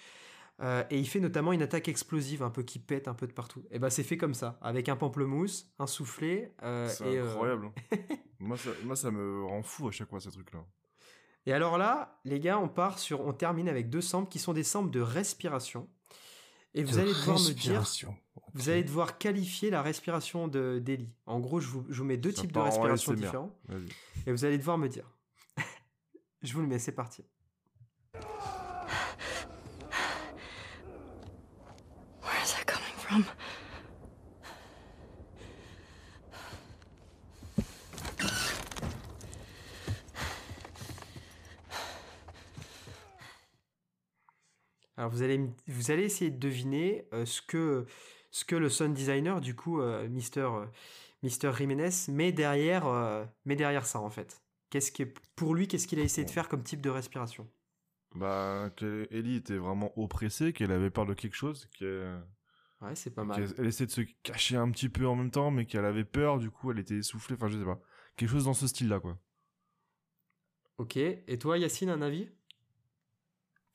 Euh, et il fait notamment une attaque explosive, un peu qui pète un peu de partout. Et ben c'est fait comme ça, avec un pamplemousse, un soufflet. euh, C'est euh, incroyable. hein. [LAUGHS] moi, ça, moi, ça me rend fou à chaque fois, ces trucs-là. Et alors là, les gars, on part sur, on termine avec deux samples qui sont des samples de respiration. Et vous De allez devoir me dire, vous allez devoir qualifier la respiration de d'Eli. En gros, je vous, je vous mets deux Ça types de respiration différents, et vous allez devoir me dire. [LAUGHS] je vous le mets, c'est parti. From? Alors vous allez, vous allez essayer de deviner euh, ce que ce que le sound designer, du coup, euh, Mister euh, Mister Jiménez, mais derrière, euh, mais derrière ça en fait. Qu'est-ce qui pour lui, qu'est-ce qu'il a essayé de faire comme type de respiration? Bah, que Ellie était vraiment oppressée, qu'elle avait peur de quelque chose, qu'elle Ouais, c'est pas mal. elle essayait de se cacher un petit peu en même temps, mais qu'elle avait peur, du coup, elle était essoufflée. Enfin, je sais pas, quelque chose dans ce style-là, quoi. Ok. Et toi, Yacine, un avis?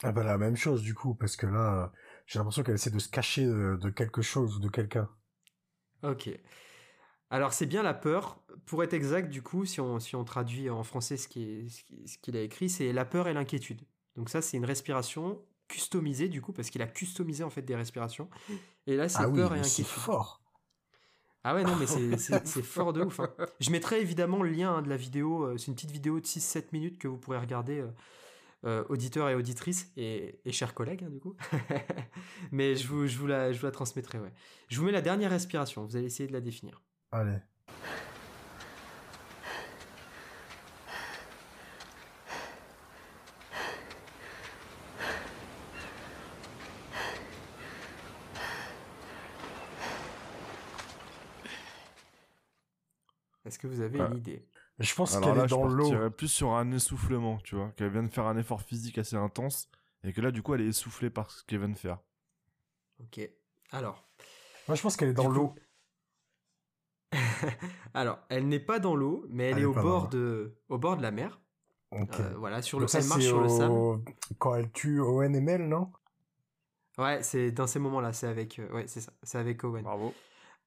Ah bah la même chose du coup, parce que là, euh, j'ai l'impression qu'elle essaie de se cacher de, de quelque chose ou de quelqu'un. Ok. Alors c'est bien la peur. Pour être exact, du coup, si on, si on traduit en français ce qu'il ce qu'il a écrit, c'est la peur et l'inquiétude. Donc ça, c'est une respiration customisée, du coup, parce qu'il a customisé en fait des respirations. Et là, c'est Ah oui, peur et mais c'est inquiétude. fort. Ah ouais, non, mais c'est- [LAUGHS] c'est c'est fort de ouf. hein. Je mettrai évidemment le lien hein, de la vidéo. euh, C'est une petite vidéo de 6-7 minutes que vous pourrez regarder, euh, euh, auditeurs et auditrices, et, et chers collègues, hein, du coup. [LAUGHS] mais je vous, je, vous la, je vous la transmettrai, ouais. Je vous mets la dernière respiration. Vous allez essayer de la définir. Allez. Est-ce que vous avez Ouais. une idée? Je pense Alors qu'elle là, est je dans l'eau. plus sur un essoufflement, tu vois, qu'elle vient de faire un effort physique assez intense, et que là, du coup, elle est essoufflée par ce qu'elle vient de faire. Ok. Alors, Moi, je pense qu'elle est dans l'eau. coup- [LAUGHS] alors, elle n'est pas dans l'eau, mais elle, Elle est est au bord de, au bord de la mer. Ok. Euh, voilà, sur le, Donc ça, elle marche sur le sable. au- quand elle tue Owen et Mel, non? Ouais, c'est dans ces moments-là, c'est avec, euh, ouais, c'est ça, c'est avec Owen. Bravo.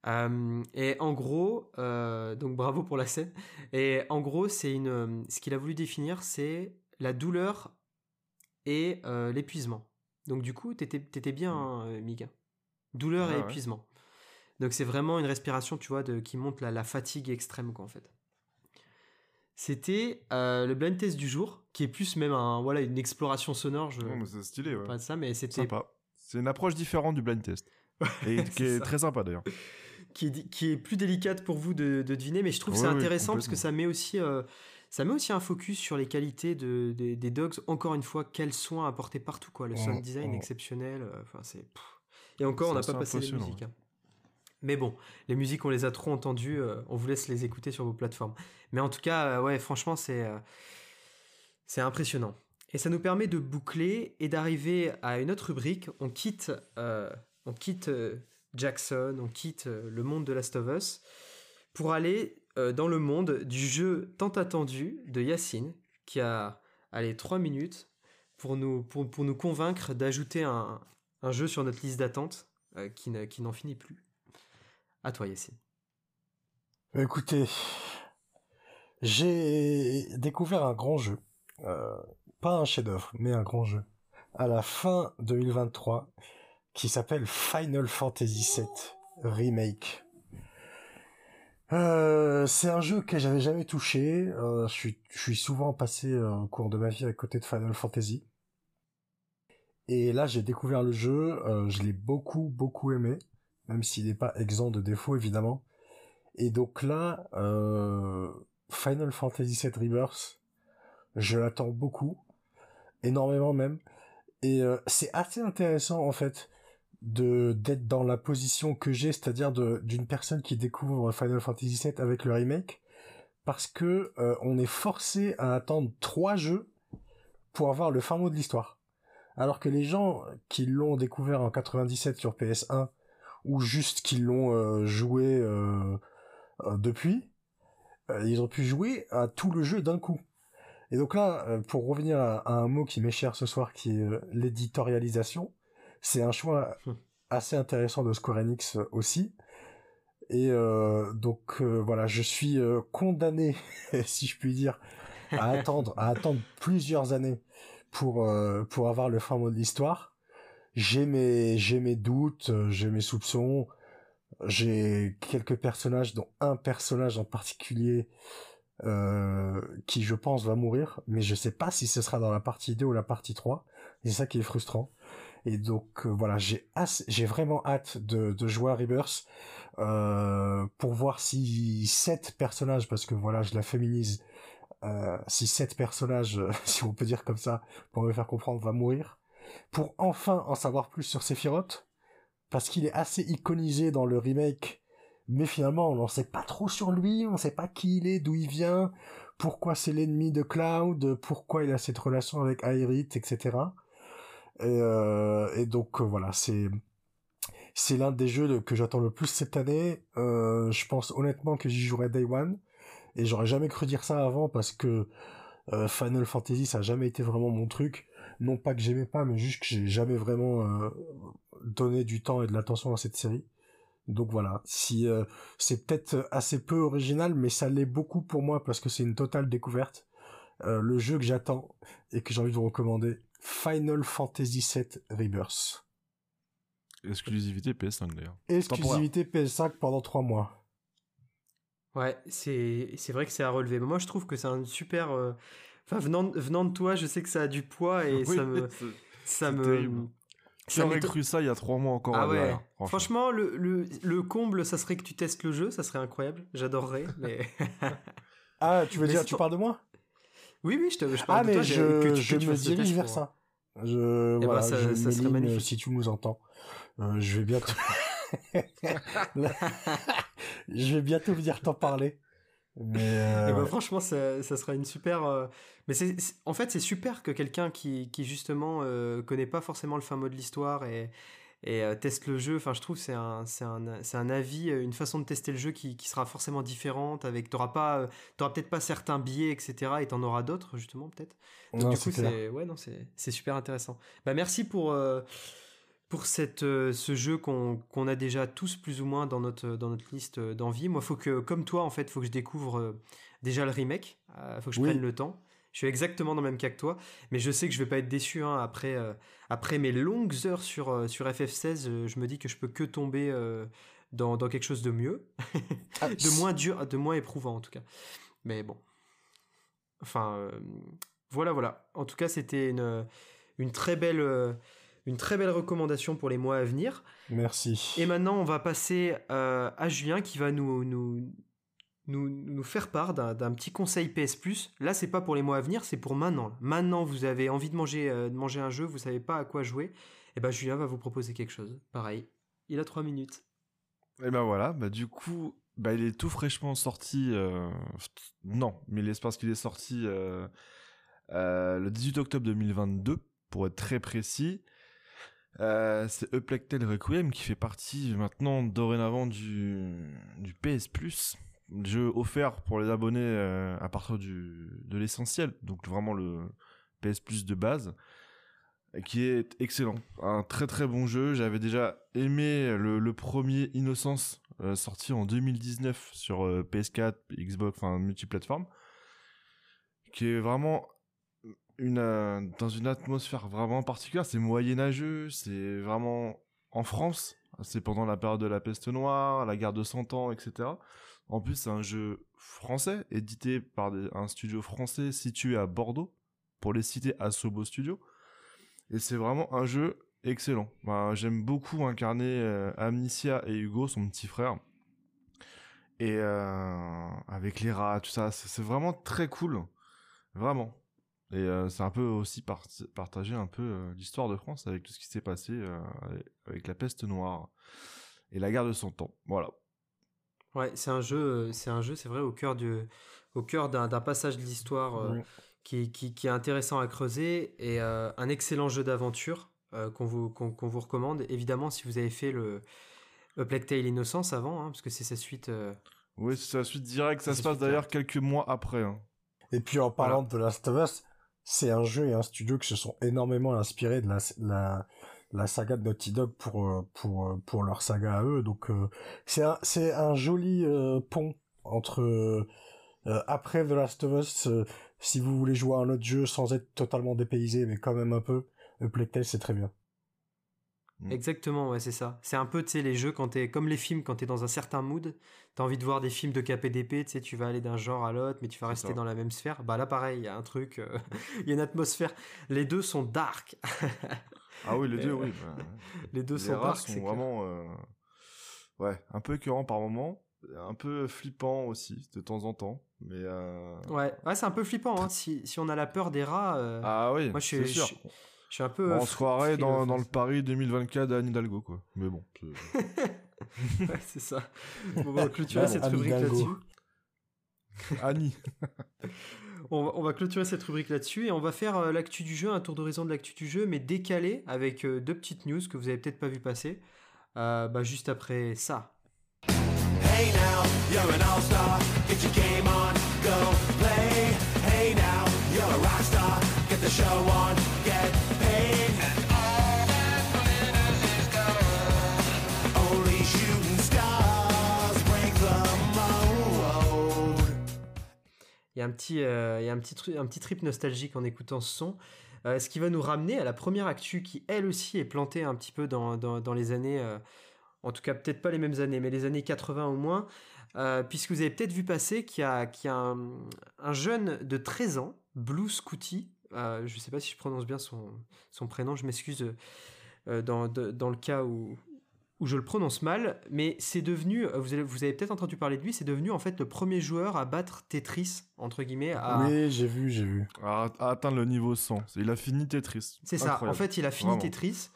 Euh, et en gros, euh, donc bravo pour la scène. Et en gros, c'est une, ce qu'il a voulu définir, c'est la douleur et euh, l'épuisement. Donc du coup, t'étais, t'étais bien, hein, euh, Miga. Douleur et ouais. épuisement. Donc c'est vraiment une respiration, tu vois, de, qui montre la, la fatigue extrême, quoi, en fait. C'était euh, le blind test du jour, qui est plus même un, voilà, une exploration sonore. Je c'est stylé, ouais. pas de ça, mais c'était Sympa. C'est une approche différente du blind test. [LAUGHS] Et qui est très sympa d'ailleurs. Qui est, di- qui est plus délicate pour vous de, de deviner, mais je trouve que Oui, c'est intéressant parce que ça met aussi, euh, ça met aussi un focus sur les qualités de, des- des dogs. Encore une fois, quels soins apportés partout, quoi. Le sound design exceptionnel. euh, Enfin, c'est. Et encore, on n'a pas passé les musiques. hein. Mais bon, les musiques, on les a trop entendues. euh, on vous laisse les écouter sur vos plateformes. Mais en tout cas, euh, ouais, franchement, c'est c'est impressionnant. Et ça nous permet de boucler et d'arriver à une autre rubrique. On quitte, on quitte Jackson, on quitte euh, le monde de Last of Us pour aller euh, dans le monde du jeu tant attendu de Yacine, qui a allez, 3 minutes pour nous, pour, pour nous convaincre d'ajouter un, un jeu sur notre liste d'attente euh, qui ne- n'en finit plus. À toi, Yacine. Écoutez, j'ai découvert un grand jeu. Pas un chef-d'œuvre, mais un grand jeu. À la fin 2023, qui s'appelle Final Fantasy VII Remake. Euh, c'est un jeu que j'avais jamais touché. Euh, je suis, souvent passé euh, au cours de ma vie à côté de Final Fantasy. Et là, j'ai découvert le jeu. euh, je l'ai beaucoup, beaucoup aimé, même s'il n'est pas exempt de défauts évidemment. Et donc là, euh, Final Fantasy VII Rebirth, je l'attends beaucoup, énormément même. Et euh, c'est assez intéressant en fait de d'être dans la position que j'ai, c'est-à-dire d'une personne qui découvre Final Fantasy VII avec le remake, parce que euh, on est forcé à attendre trois jeux pour avoir le fin mot de l'histoire. Alors que les gens qui l'ont découvert en 97 sur PS1 ou juste qui l'ont euh, joué euh, depuis, ils ont pu jouer à tout le jeu d'un coup. Et donc là, pour revenir à, un mot qui m'est cher ce soir, qui est l'éditorialisation, c'est un choix Hmm. assez intéressant de Square Enix euh, aussi. Et euh, donc euh, voilà, je suis euh, condamné, [LAUGHS] si je puis dire, à attendre, à attendre plusieurs années pour pour avoir le fin mot de l'histoire. J'ai mes j'ai mes doutes, j'ai mes soupçons, j'ai quelques personnages, dont un personnage en particulier qui je pense va mourir, mais je sais pas si ce sera dans la partie 2 ou la partie 3. Et c'est ça qui est frustrant. Et donc euh, voilà, j'ai j'ai vraiment hâte de, de jouer à Rebirth euh, pour voir si sept personnages, parce que voilà, je la féminise, euh, si sept personnages, [LAUGHS] si on peut dire comme ça, pour me faire comprendre, va mourir, pour enfin en savoir plus sur Sephiroth, parce qu'il est assez iconisé dans le remake, mais finalement on n'en sait pas trop sur lui, on sait pas qui il est, d'où il vient, pourquoi c'est l'ennemi de Cloud, pourquoi il a cette relation avec Aerith, etc. Et, euh, et donc euh, voilà, c'est l'un des jeux que j'attends le plus cette année. Euh, je pense honnêtement que j'y jouerai Day One et j'aurais jamais cru dire ça avant parce que Final Fantasy ça a jamais été vraiment mon truc. Non pas que j'aimais pas, mais juste que j'ai jamais vraiment donné du temps et de l'attention à cette série. Donc voilà, si c'est peut-être assez peu original, mais ça l'est beaucoup pour moi parce que c'est une totale découverte. Le jeu que j'attends et que j'ai envie de vous recommander, Final Fantasy VII Rebirth. Exclusivité PS5 d'ailleurs. Exclusivité PS5 pendant 3 mois. Ouais, c'est c'est vrai que c'est à relever. Mais moi, je trouve que c'est un super. euh, Enfin, venant, venant de toi, je sais que ça a du poids et [LAUGHS] Oui, ça me. Ça me. terrible. M'étonne- cru ça il y a trois mois encore Ah ouais. derrière, Franchement, le, le, le comble, ça serait que tu testes le jeu, ça serait incroyable. J'adorerais, mais. [LAUGHS] Ah, tu veux Mais dire, tu parles de moi? Oui, oui, je, te, je parle Ah, de mais toi. je, que tu- que je tu me dirige vers ça. Je, Eh ben, ça- je, ça serait Méline, magnifique. si tu nous entends, euh, je vais bientôt, [LAUGHS] je vais bientôt venir t'en parler. Mais, euh, Eh ben, ouais. franchement, ça, ça sera une super. euh, Mais c'est, c'est- en fait, c'est super que quelqu'un qui, qui justement euh, connaît pas forcément le fin mot de l'histoire et, et euh, teste le jeu. Enfin, je trouve que c'est un, c'est un, c'est un avis, euh, une façon de tester le jeu qui, qui sera forcément différente. Avec, t'auras pas, euh, t'auras peut-être pas certains biais, etc. Et t'en auras d'autres justement peut-être. Donc, Non, du coup, c'est ouais, non, c'est c'est super intéressant. Bah, merci pour euh, pour cette euh, ce jeu qu'on qu'on a déjà tous plus ou moins dans notre dans notre liste d'envie. Moi, faut que comme toi, en fait, faut que je découvre déjà le remake. Faut que je Oui. prenne le temps. Je suis exactement dans le même cas que toi, mais je sais que je vais pas être déçu hein, après euh, après mes longues heures sur euh, sur FF16. euh, je me dis que je peux que tomber dans, dans quelque chose de mieux, Ah, [LAUGHS] de moins dur, de moins éprouvant en tout cas. Mais bon. Enfin, voilà, voilà. En tout cas, c'était une, une, très belle, une très belle recommandation pour les mois à venir. Merci. Et maintenant, on va passer euh, à Julien qui va nous, nous, nous, faire part d'un petit conseil PS Plus. Là, c'est pas pour les mois à venir, c'est pour maintenant. Maintenant, vous avez envie de manger, euh, de manger un jeu, vous savez pas à quoi jouer. Et ben, Julien va vous proposer quelque chose. Pareil. Il a trois minutes. Et ben voilà, bah du coup, bah il est tout fraîchement sorti. euh, Non, mais il est parce qu'il est sorti euh, le 18 octobre 2022, pour être très précis. C'est Tale Requiem qui fait partie maintenant dorénavant du, du PS Plus, jeu offert pour les abonnés euh, à partir du, de l'essentiel, donc vraiment le PS Plus de base, qui est excellent. Un très très bon jeu. J'avais déjà aimé le, premier Innocence euh, sorti en 2019 sur euh, PS4, Xbox, enfin multiplateforme, qui est vraiment une dans une atmosphère vraiment particulière. C'est moyenâgeux, c'est vraiment en France. C'est pendant la période de la peste noire, la guerre de 100 ans, etc. En plus, c'est un jeu français, édité par un studio français situé à Bordeaux, pour les citer Asobo Studio. Et c'est vraiment un jeu excellent. Ben, J'aime beaucoup incarner euh, et Hugo, son petit frère. Et euh, avec les rats, tout ça, c'est vraiment très cool. Vraiment. Et euh, c'est un peu aussi par- partager un peu euh, l'histoire de France avec tout ce qui s'est passé avec- la peste noire et la guerre de 100 ans. Voilà. Ouais, c'est un jeu, euh, c'est un jeu, c'est vrai, au cœur du, au cœur d'un passage de l'histoire euh, qui, qui, qui est intéressant à creuser et euh, un excellent jeu d'aventure euh, qu'on vous, qu'on qu'on vous recommande. Évidemment, si vous avez fait le A Plague Tale Innocence avant, hein, parce que c'est sa suite. euh, Oui, c'est la suite directe. Ça se passe d'ailleurs quelques mois après. hein. Et puis en parlant de The Last of Us, c'est un jeu et un studio qui se sont énormément inspirés de la, la, la saga de Naughty Dog pour, euh, pour, euh, pour leur saga à eux. Donc euh, c'est un, c'est un joli euh, pont entre euh, après The Last of Us, euh, si vous voulez jouer à un autre jeu sans être totalement dépaysé, mais quand même un peu, Tale c'est très bien. Mm. Exactement, ouais, c'est ça. C'est un peu, tu sais, les jeux, quand t'es, comme les films, quand t'es dans un certain mood, t'as envie de voir des films de KPDP, tu sais, tu vas aller d'un genre à l'autre, mais tu vas rester ça. dans la même sphère. Bah là, pareil, il y a un truc, euh, [LAUGHS] il y a une atmosphère. Les deux sont dark. [LAUGHS] Ah oui, les deux, oui. bah, [LAUGHS] Les deux les sont rats dark, sont vraiment euh, ouais un peu écœurants par moment un peu flippant aussi de temps en temps mais euh, Ouais, ouais c'est un peu flippant. Hein. Si, si on a la peur des rats, euh, ah oui Moi, je suis- sûr je- je suis un peu. Bon, on se croirait dans, dans le. Paris 2024 d'Anne Hidalgo quoi mais bon c'est- [LAUGHS] ouais, c'est ça. on va clôturer cette rubrique là-dessus. Annie. [LAUGHS] on, va, clôturer cette rubrique là-dessus et on va faire euh, l'actu du jeu, un tour d'horizon de l'actu du jeu, mais décalé avec euh, deux petites news que vous avez peut-être pas vu passer. Euh, bah, juste après ça. Hey now, you're a rock star. Get the show on, get Y a un petit, euh, y a un petit, trip nostalgique en écoutant ce son. Euh, ce qui va nous ramener à la première actu qui, elle aussi, est plantée un petit peu dans, les années. Euh, en tout cas peut-être pas les mêmes années, mais les années 80 au moins, puisque vous avez peut-être vu passer qu'il y a, un, jeune de 13 ans, Blue Scooty, je ne sais pas si je prononce bien son, prénom, je m'excuse dans, dans, le cas où, où je le prononce mal, mais c'est devenu, vous avez, vous avez peut-être entendu parler de lui, c'est devenu en fait le premier joueur à battre Tetris, entre guillemets. À... Oui, j'ai vu, j'ai vu. À, atteindre le niveau 100. Il a fini Tetris. C'est ça, en fait il a fini Tetris.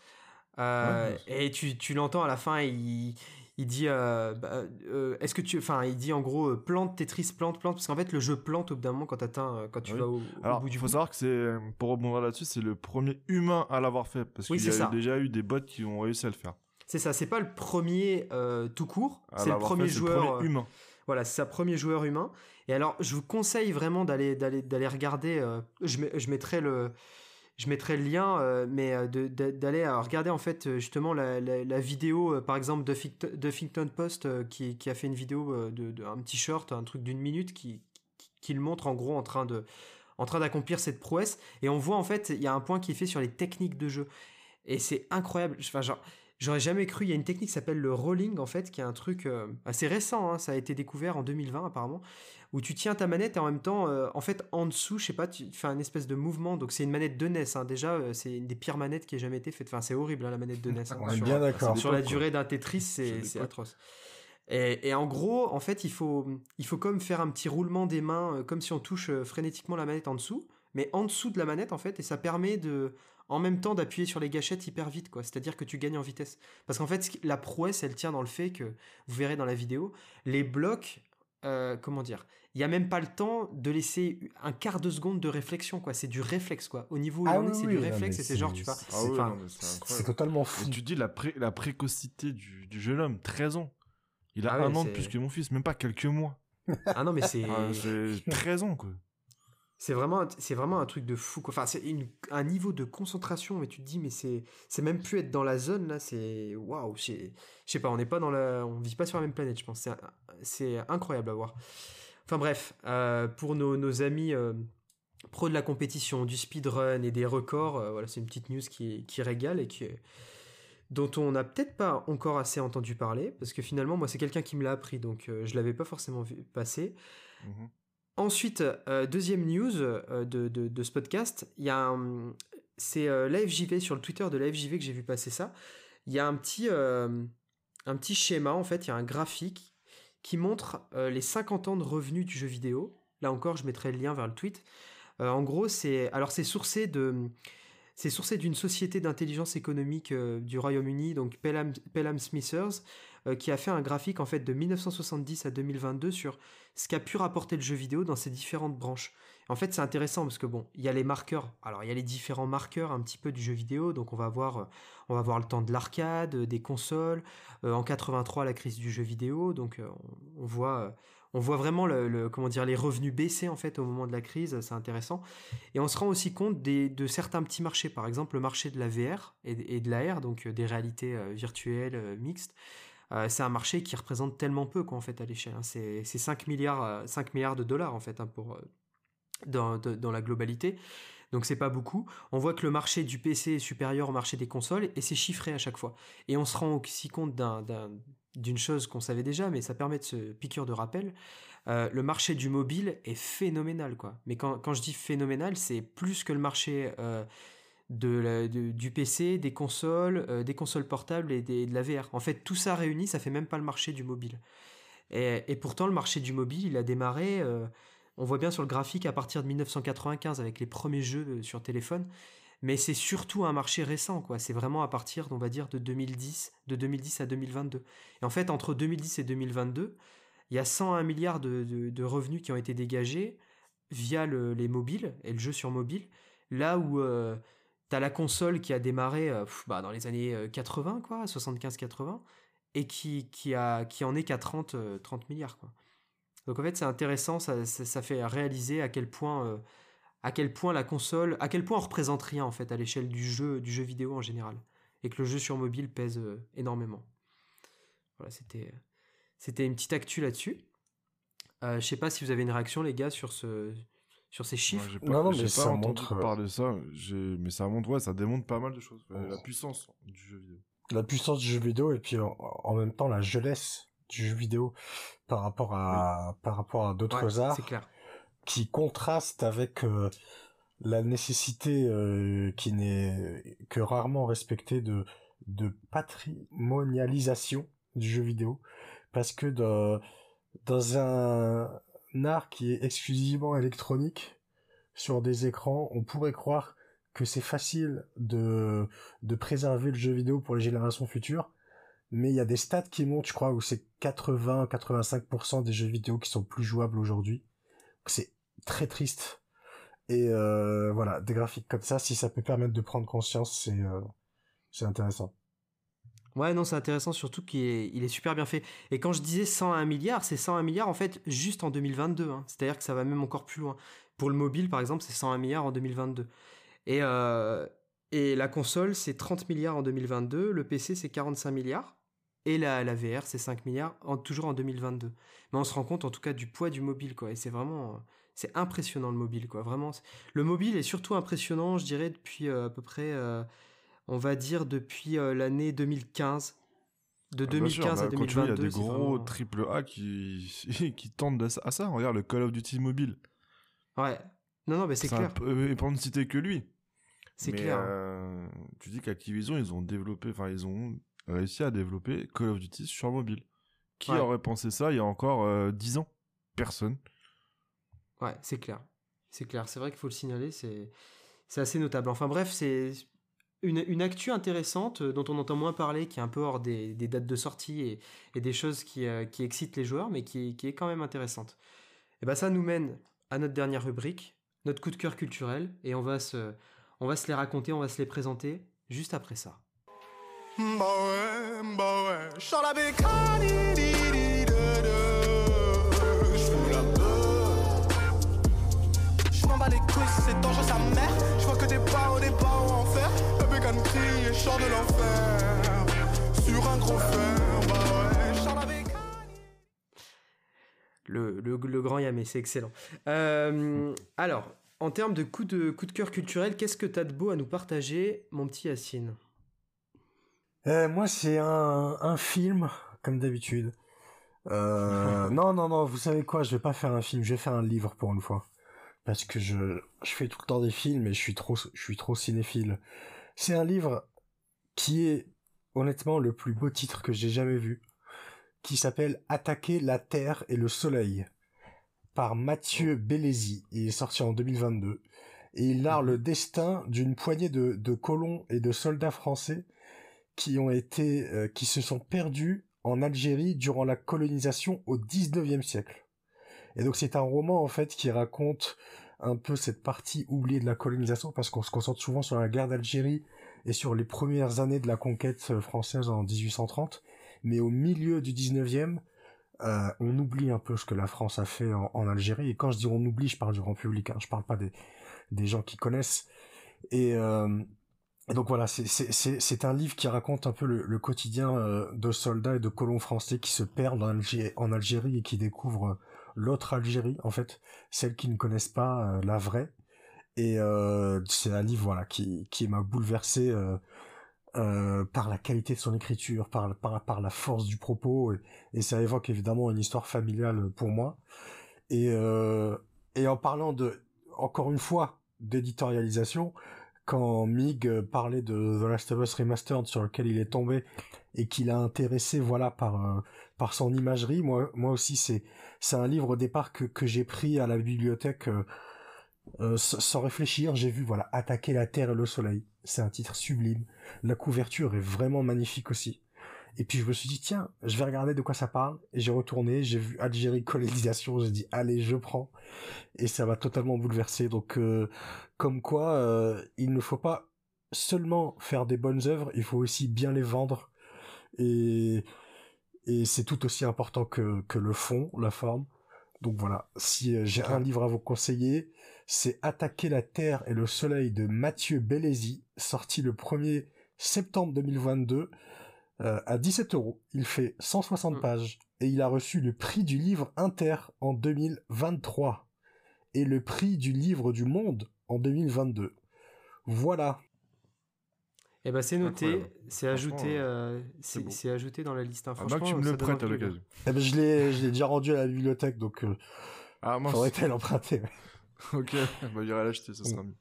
Euh, et tu, tu l'entends à la fin, il, il dit euh, bah, euh, est-ce que tu enfin il dit en gros plante Tetris plante plante parce qu'en fait le jeu plante au bout d'un moment quand atteins quand tu vas au, Alors, bout du il faut savoir que c'est pour rebondir là-dessus c'est le premier humain à l'avoir fait parce qu'il y a déjà eu des bots qui ont réussi à le faire c'est ça c'est pas le premier tout court. C'est le premier joueur humain. voilà c'est sa premier joueur humain. Et alors je vous conseille vraiment d'aller d'aller d'aller regarder je, je mettrai le je mettrai le lien, euh, mais euh, d'aller regarder en fait euh, justement la, vidéo, par exemple de Huffington Post qui, a fait une vidéo de, un petit short, un truc d'une minute qui, qui, le montre en gros en train de en train d'accomplir cette prouesse. Et on voit en fait il y a un point qui est fait sur les techniques de jeu. Et c'est incroyable. Enfin genre J'aurais jamais cru, il y a une technique qui s'appelle le rolling en fait, qui est un truc assez récent, hein, ça a été découvert en 2020 apparemment, où tu tiens ta manette et en même temps, euh, en fait, en dessous, je sais pas, tu fais un espèce de mouvement. Donc c'est une manette de NES. Hein. Déjà, euh, c'est une des pires manettes qui ait jamais été faite. Enfin, c'est horrible hein, la manette de NES. Hein. On est bien d'accord. Sur la durée d'un Tetris, c'est atroce. Et, et, en gros, en fait, il faut, il faut comme faire un petit roulement des mains, euh, comme si on touche frénétiquement la manette en dessous, mais en dessous de la manette en fait, et ça permet de, en même temps, d'appuyer sur les gâchettes hyper vite, quoi. C'est-à-dire que tu gagnes en vitesse. Parce qu'en fait, la prouesse, elle tient dans le fait que vous verrez dans la vidéo, les blocs, comment dire, il y a même pas le temps de laisser un quart de seconde de réflexion quoi. C'est du réflexe quoi. Au niveau où ah on est c'est du réflexe et c'est genre tu vois ah c'est totalement fou. Tu dis la, la précocité du, jeune homme 13 ans. Il a ah un an de plus que mon fils même pas quelques mois. Ah non mais c'est 13 ans quoi c'est vraiment c'est vraiment un truc de fou quoi. enfin c'est un niveau de concentration mais tu te dis mais c'est c'est même plus être dans la zone là c'est waouh je sais pas on n'est pas dans la on vit pas sur la même planète je pense c'est incroyable à voir Enfin bref, euh, pour nos, amis euh, pros de la compétition, du speedrun et des records, euh, voilà, c'est une petite news qui, régale et qui dont on n'a peut-être pas encore assez entendu parler, parce que finalement, moi, c'est quelqu'un qui me l'a appris, donc je l'avais pas forcément vu passer. Mhm. Ensuite, deuxième news de, ce podcast, il y a c'est l'AFJV sur le Twitter de l'AFJV que j'ai vu passer ça. Il y a un petit, un petit schéma, en fait, il y a un graphique qui montre euh, les 50 ans de revenus du jeu vidéo. Là encore, je mettrai le lien vers le tweet. Euh, en gros, c'est alors c'est sourcé de c'est d'une société d'intelligence économique euh, du Royaume-Uni, donc Pelham, Pelham Smithers, qui a fait un graphique en fait de 1970 à 2022 sur ce qu'a pu rapporter le jeu vidéo dans ses différentes branches. En fait, c'est intéressant parce que bon, il y a les marqueurs. Alors, il y a les différents marqueurs un petit peu du jeu vidéo. Donc, on va voir, euh, on va voir le temps de l'arcade, des consoles. Euh, en 83, la crise du jeu vidéo. Donc, euh, on, voit, on voit vraiment le, comment dire, les revenus baisser en fait au moment de la crise. C'est intéressant. Et on se rend aussi compte des, de certains petits marchés. Par exemple, le marché de la VR et, de l'AR, donc des réalités virtuelles mixtes. C'est un marché qui représente tellement peu quoi, en fait à l'échelle. Hein. C'est 5 milliards, 5 milliards de dollars en fait hein, pour dans, la globalité. Donc c'est pas beaucoup. On voit que le marché du PC est supérieur au marché des consoles et c'est chiffré à chaque fois. Et on se rend aussi compte d'une chose qu'on savait déjà, mais ça permet de se piqûre de rappel. Euh, le marché du mobile est phénoménal, quoi. Mais quand, je dis phénoménal, c'est plus que le marché euh, du PC, des consoles, euh, des consoles portables et de la VR. En fait, tout ça réuni, ça fait même pas le marché du mobile. Et, pourtant, le marché du mobile, il a démarré on voit bien sur le graphique à partir de 1995 avec les premiers jeux euh, sur téléphone. mais c'est surtout un marché récent, quoi. C'est vraiment à partir, on va dire, de 2010, de 2010 à 2022. Et en fait, entre 2010 et 2022, il y a 101 milliards de, revenus qui ont été dégagés via les mobiles et le jeu sur mobile, là où euh, tu as la console qui a démarré euh, bah, dans les années 80, euh, quoi, 75-80, et qui, qui, a, qui en est qu'à 30, 30 milliards, quoi. Donc en fait, c'est intéressant, ça, ça, fait réaliser à quel point à quel point la console, à quel point on représente rien en fait à l'échelle du jeu, du jeu vidéo en général, et que le jeu sur mobile pèse euh, énormément. Voilà, c'était c'était une petite actu là-dessus. Euh, je sais pas si vous avez une réaction les gars sur ce sur ces chiffres. non, non, mais ça montre parler de ça, mais ça montre ouais, ça démontre pas mal de choses, la puissance du jeu vidéo. La puissance du jeu vidéo et puis en, même temps la jeunesse du jeu vidéo par rapport à par rapport à d'autres arts. C'est clair qui contraste avec euh, la nécessité euh, qui n'est que rarement respectée de de patrimonialisation du jeu vidéo parce que dans, dans un, art qui est exclusivement électronique sur des écrans on pourrait croire que c'est facile de de préserver le jeu vidéo pour les générations futures mais il y a des stats qui montent je crois où c'est 80 85% des jeux vidéo qui sont plus jouables aujourd'hui c'est très triste. Et euh, voilà, des graphiques comme ça, si ça peut permettre de prendre conscience, c'est euh, c'est intéressant. Ouais, non, c'est intéressant, surtout qu'il est, super bien fait. Et quand je disais 101 milliards, c'est 101 milliards en fait juste en 2022. Hein. C'est-à-dire que ça va même encore plus loin. Pour le mobile, par exemple, c'est 101 milliards en 2022. Et, euh, et la console, c'est 30 milliards en 2022. Le PC, c'est 45 milliards. Et la, la VR, c'est 5 milliards, toujours en 2022. Mais on se rend compte en tout cas du poids du mobile, quoi. Et c'est vraiment c'est impressionnant le mobile, quoi. Vraiment, le mobile est surtout impressionnant, je dirais, depuis euh, à peu près, euh, on va dire, depuis euh, l'année 2015. De 2015 ah, à 2022. Il y a des gros triple A qui, [LAUGHS] qui tendent à ça. Regarde le Call of Duty mobile. Ouais. Non, non, mais c'est clair. Et pour ne citer que lui. C'est clair. tu dis qu'Activision, ils ont développé, enfin, ils ont réussi à développer Call of Duty sur mobile. Qui aurait pensé ça il y a encore 10 ans? Personne. Ouais, c'est clair. C'est clair. C'est vrai qu'il faut le signaler. C'est, c'est assez notable. Enfin bref, c'est une, une, actu intéressante euh, dont on entend moins parler, qui est un peu hors des, dates de sortie et, des choses qui, euh, qui, excitent les joueurs, mais qui, qui, est quand même intéressante. Et ben ça nous mène à notre dernière rubrique, notre coup de cœur culturel, et on va se, on va se les raconter, on va se les présenter juste après ça. Ouais, bah ouais. les couilles, c'est dangereux sa mère. Je vois que des en enfer. La bécane crie et chante de l'enfer. Sur un gros fer, bah ouais, chante la bécane. Le, le, le, grand Yamé, c'est excellent. Euh, alors, en termes de coup de, coup de cœur culturel, qu'est-ce que t'as de beau à nous partager, mon petit Yacine? Euh, Moi, c'est un, un film, comme d'habitude. Euh, [LAUGHS] non, non, non, vous savez quoi, je vais pas faire un film, je vais faire un livre pour une fois parce que je, je fais tout le temps des films et je suis trop, je suis trop cinéphile. C'est un livre qui est honnêtement le plus beau titre que j'ai jamais vu, qui s'appelle Attaquer la Terre et le Soleil par Mathieu Bellesi. Il est sorti en 2022 et il narre le destin d'une poignée de, de colons et de soldats français qui ont été, euh, qui se sont perdus en Algérie durant la colonisation au 19e siècle. Et donc c'est un roman en fait qui raconte un peu cette partie oubliée de la colonisation parce qu'on se concentre souvent sur la guerre d'Algérie et sur les premières années de la conquête euh, française en 1830, mais au milieu du 19e, euh, on oublie un peu ce que la France a fait en, Algérie. Et quand je dis on oublie, je parle du grand public, hein, je parle pas des, des gens qui connaissent. Et, euh, donc voilà, c'est un livre qui raconte un peu le, quotidien de soldats et de colons français qui se perdent en, en Algérie et qui découvrent l'autre Algérie, en fait, celle qui ne connaissent pas euh, la vraie. Et euh, c'est un livre voilà qui qui m'a bouleversé euh, par la qualité de son écriture, par par par la force du propos et, ça évoque évidemment une histoire familiale pour moi. Et et en parlant de encore une fois d'éditorialisation, quand Mig parlait de The Last of Us Remastered sur lequel il est tombé et qu'il a intéressé voilà par par son imagerie, moi aussi c'est c'est un livre au départ que, j'ai pris à la bibliothèque euh, Euh, sans réfléchir, j'ai vu voilà attaquer la terre et le soleil. C'est un titre sublime. La couverture est vraiment magnifique aussi. Et puis je me suis dit tiens, je vais regarder de quoi ça parle. Et j'ai retourné, j'ai vu Algérie colonisation, j'ai dit allez je prends. Et ça m'a totalement bouleversé. Donc euh, comme quoi il ne faut pas seulement faire des bonnes œuvres, il faut aussi bien les vendre. Et et c'est tout aussi important que que le fond, la forme. Donc voilà, si j'ai un livre à vous conseiller, c'est Attaquer la Terre et le Soleil de Mathieu Bellesi, sorti le 1er septembre 2022 euh, à 17 euros. Il fait 160 mm. pages et il a reçu le prix du livre Inter en 2023 et le prix du livre du monde en 2022. Voilà. Eh ben c'est noté, c'est ajouté, euh, c'est ajouté dans la liste. Hein. Ah, Franchement, tu me le prêtes à l'occasion. Eh ben je l'ai, déjà rendu à la bibliothèque, donc euh, ah, moi, faudrait l'emprunter. [LAUGHS] [LAUGHS] ok, bah, j'irai l'acheter, ça sera mieux.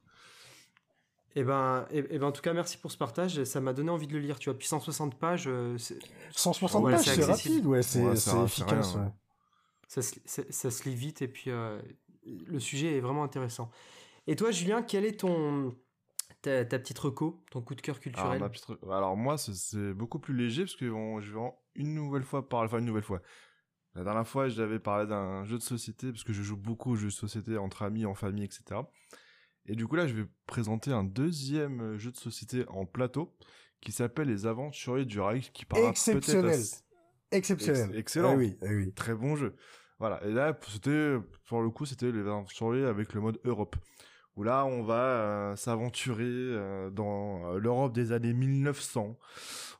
Eh ben, eh, eh ben, en tout cas, merci pour ce partage. Ça m'a donné envie de le lire. Tu vois, puis 160 pages. 160 pages, c'est rapide, ouais, c'est efficace. Ça, se, ça, se lit vite et puis euh, le sujet est vraiment intéressant. Et toi, Julien, quel est ton ta, petite reco, ton coup de cœur culturel alors, moi, c'est beaucoup plus léger parce que je vais une nouvelle fois parler, enfin une nouvelle fois. La dernière fois, j'avais parlé d'un jeu de société parce que je joue beaucoup aux jeux de société entre amis, en famille, etc. Et du coup là, je vais présenter un deuxième euh, jeu de société en plateau qui s'appelle Les Aventuriers du Reich, qui parle exceptionnel, exceptionnel, excellent, eh oui, eh oui, très bon jeu. Voilà. Et là, c'était pour le coup, c'était Les Aventuriers avec le mode Europe, où là, on va euh, s'aventurer euh, dans l'Europe des années 1900.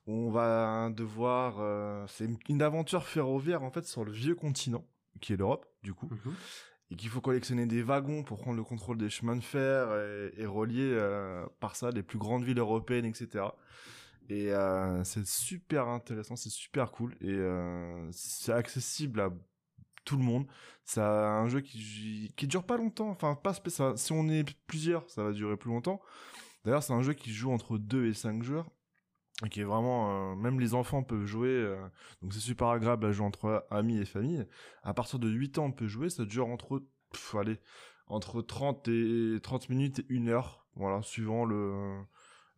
On va devoir, c'est une aventure ferroviaire en fait sur le vieux continent qui est l'Europe, du coup. Mhm et qu'il faut collectionner des wagons pour prendre le contrôle des chemins de fer et, relier euh, par ça les plus grandes villes européennes, etc. Et euh, c'est super intéressant, c'est super cool et euh, c'est accessible à tout le monde. C'est un jeu qui qui dure pas longtemps, enfin pas spécial. Si on est plusieurs, ça va durer plus longtemps. D'ailleurs, c'est un jeu qui joue entre 2 et 5 joueurs et qui est vraiment euh, même les enfants peuvent jouer euh, donc c'est super agréable à jouer entre amis et famille à partir de 8 ans on peut jouer ça dure entre allez, entre 30 et 30 minutes et 1 heure voilà suivant le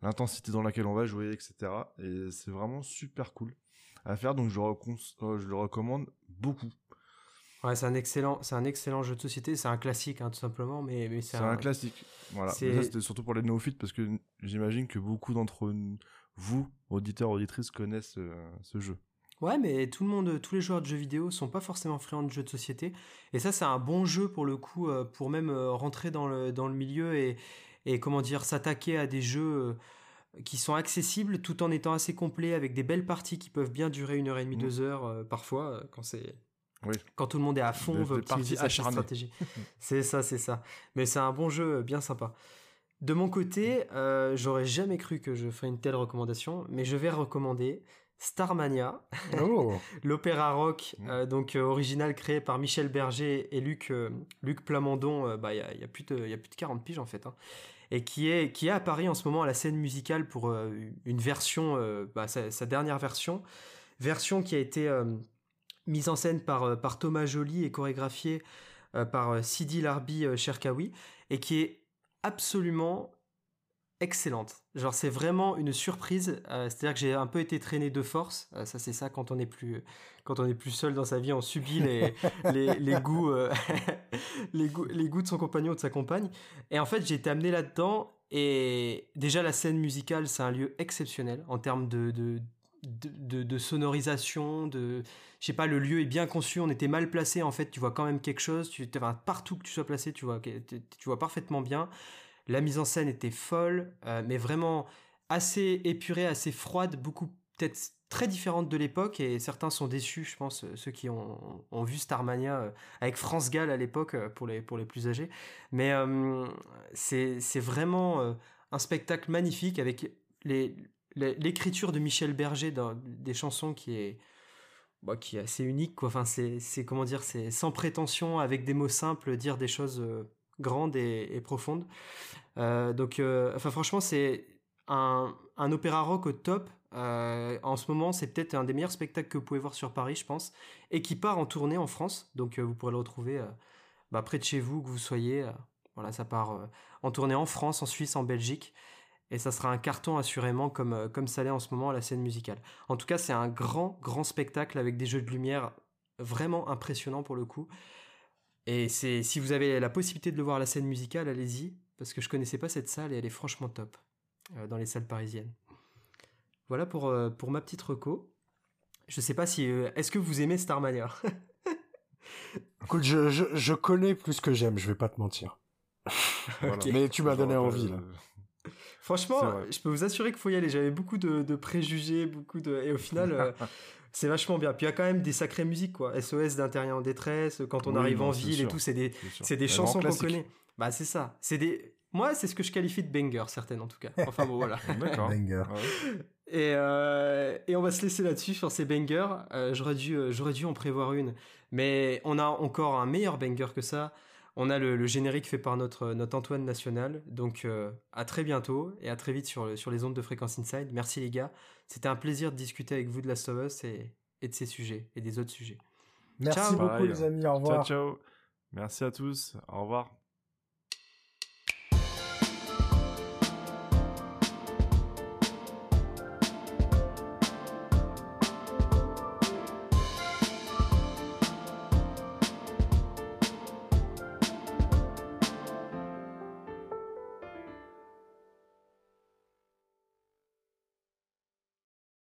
l'intensité dans laquelle on va jouer etc et c'est vraiment super cool à faire donc je, euh, je le recommande beaucoup Ouais, c'est un excellent, c'est un excellent jeu de société. C'est un classique, hein, tout simplement, mais, mais c'est un... classique. Voilà. C'était surtout pour les néophytes parce que j'imagine que beaucoup d'entre vous, auditeurs, auditrices, connaissent euh, ce jeu. Ouais, mais tout le monde, tous les joueurs de jeux vidéo sont pas forcément friands de jeux de société. Et ça, c'est un bon jeu pour le coup, euh, pour même euh, rentrer dans le, dans le milieu et, et comment dire, s'attaquer à des jeux qui sont accessibles tout en étant assez complets avec des belles parties qui peuvent bien durer une heure et demie, mmh. deux heures parfois quand c'est quand tout le monde est à fond, veut optimiser sa stratégie. [LAUGHS] c'est ça, c'est ça. Mais c'est un bon jeu bien sympa. De mon côté, euh, j'aurais jamais cru que je ferais une telle recommandation, mais je vais recommander Starmania, oh. [LAUGHS] l'opéra rock, euh, donc euh, original créé par Michel Berger et Luc, Luc Plamondon, bah, il y, a, plus de, y a plus de 40 piges en fait, hein. et qui est, qui est à Paris en ce moment à la scène musicale pour une version, bah, sa, dernière version, version qui a été mise en scène par, par Thomas Joly et chorégraphiée par Sidi Larbi Cherkaoui, et qui est absolument excellente. Genre c'est vraiment une surprise. Euh, c'est-à-dire que j'ai un peu été traîné de force. Euh, ça c'est ça quand on est plus quand on est plus seul dans sa vie, on subit les [LAUGHS] les, goûts euh, [LAUGHS] les goûts les goûts de son compagnon ou de sa compagne. Et en fait j'ai été amené là-dedans. Et déjà la scène musicale c'est un lieu exceptionnel en termes de, de de, sonorisation, de, je sais pas, le lieu est bien conçu, on était mal placé en fait, tu vois quand même quelque chose, tu, partout que tu sois placé, tu vois, tu vois parfaitement bien. La mise en scène était folle, euh, mais vraiment assez épurée, assez froide, beaucoup peut-être très différente de l'époque et certains sont déçus, je pense, ceux qui ont, vu Starmania euh, avec France Gall à l'époque euh, pour les, pour les plus âgés. Mais c'est vraiment un spectacle magnifique avec les, l'écriture de Michel Berger dans des chansons qui est bah, qui est assez unique quoi. Enfin c'est comment dire c'est sans prétention avec des mots simples dire des choses euh, grandes et, profondes. Euh, donc euh, enfin franchement c'est un, un opéra rock au top. En ce moment c'est peut-être un des meilleurs spectacles que vous pouvez voir sur Paris je pense et qui part en tournée en France. Donc vous pourrez le retrouver bah, près de chez vous que vous soyez Voilà, ça part en tournée en France, en Suisse, en Belgique. Et ça sera un carton assurément comme, comme ça l'est en ce moment à la scène musicale. En tout cas, c'est un grand, grand spectacle avec des jeux de lumière vraiment impressionnants pour le coup. Et c'est si vous avez la possibilité de le voir à la scène musicale, allez-y, parce que je connaissais pas cette salle et elle est franchement top dans les salles parisiennes. Voilà pour, pour ma petite reco. Je sais pas si. Est-ce que vous aimez Starmania? [LAUGHS] Écoute, je, je, je, connais plus que j'aime, je vais pas te mentir. [LAUGHS] Mais tu m'as donné envie, là. Franchement, je peux vous assurer qu'il faut y aller. J'avais beaucoup de, de, préjugés, beaucoup de. Et au final, [LAUGHS] c'est vachement bien. Puis il y a quand même des sacrées musiques, quoi. SOS d'intérieur en détresse, quand on arrive en ville et tout, c'est des, c'est des chansons qu'on connaît. Bah, c'est ça. C'est des. Moi, c'est ce que je qualifie de banger, certaines en tout cas. Enfin bon, voilà. [LAUGHS] D'accord. Banger. Et, euh, et, on va se laisser là-dessus sur ces bangers. Euh, j'aurais dû, euh, j'aurais dû en prévoir une, mais on a encore un meilleur banger que ça. On a le, générique fait par notre, notre Antoine National. Donc à très bientôt et à très vite sur, sur les ondes de Fréquence Inside. Merci les gars. C'était un plaisir de discuter avec vous de Last of Us et, et de ces sujets et des autres sujets. Merci beaucoup les amis. Au revoir. Ciao ciao. Merci à tous. Au revoir.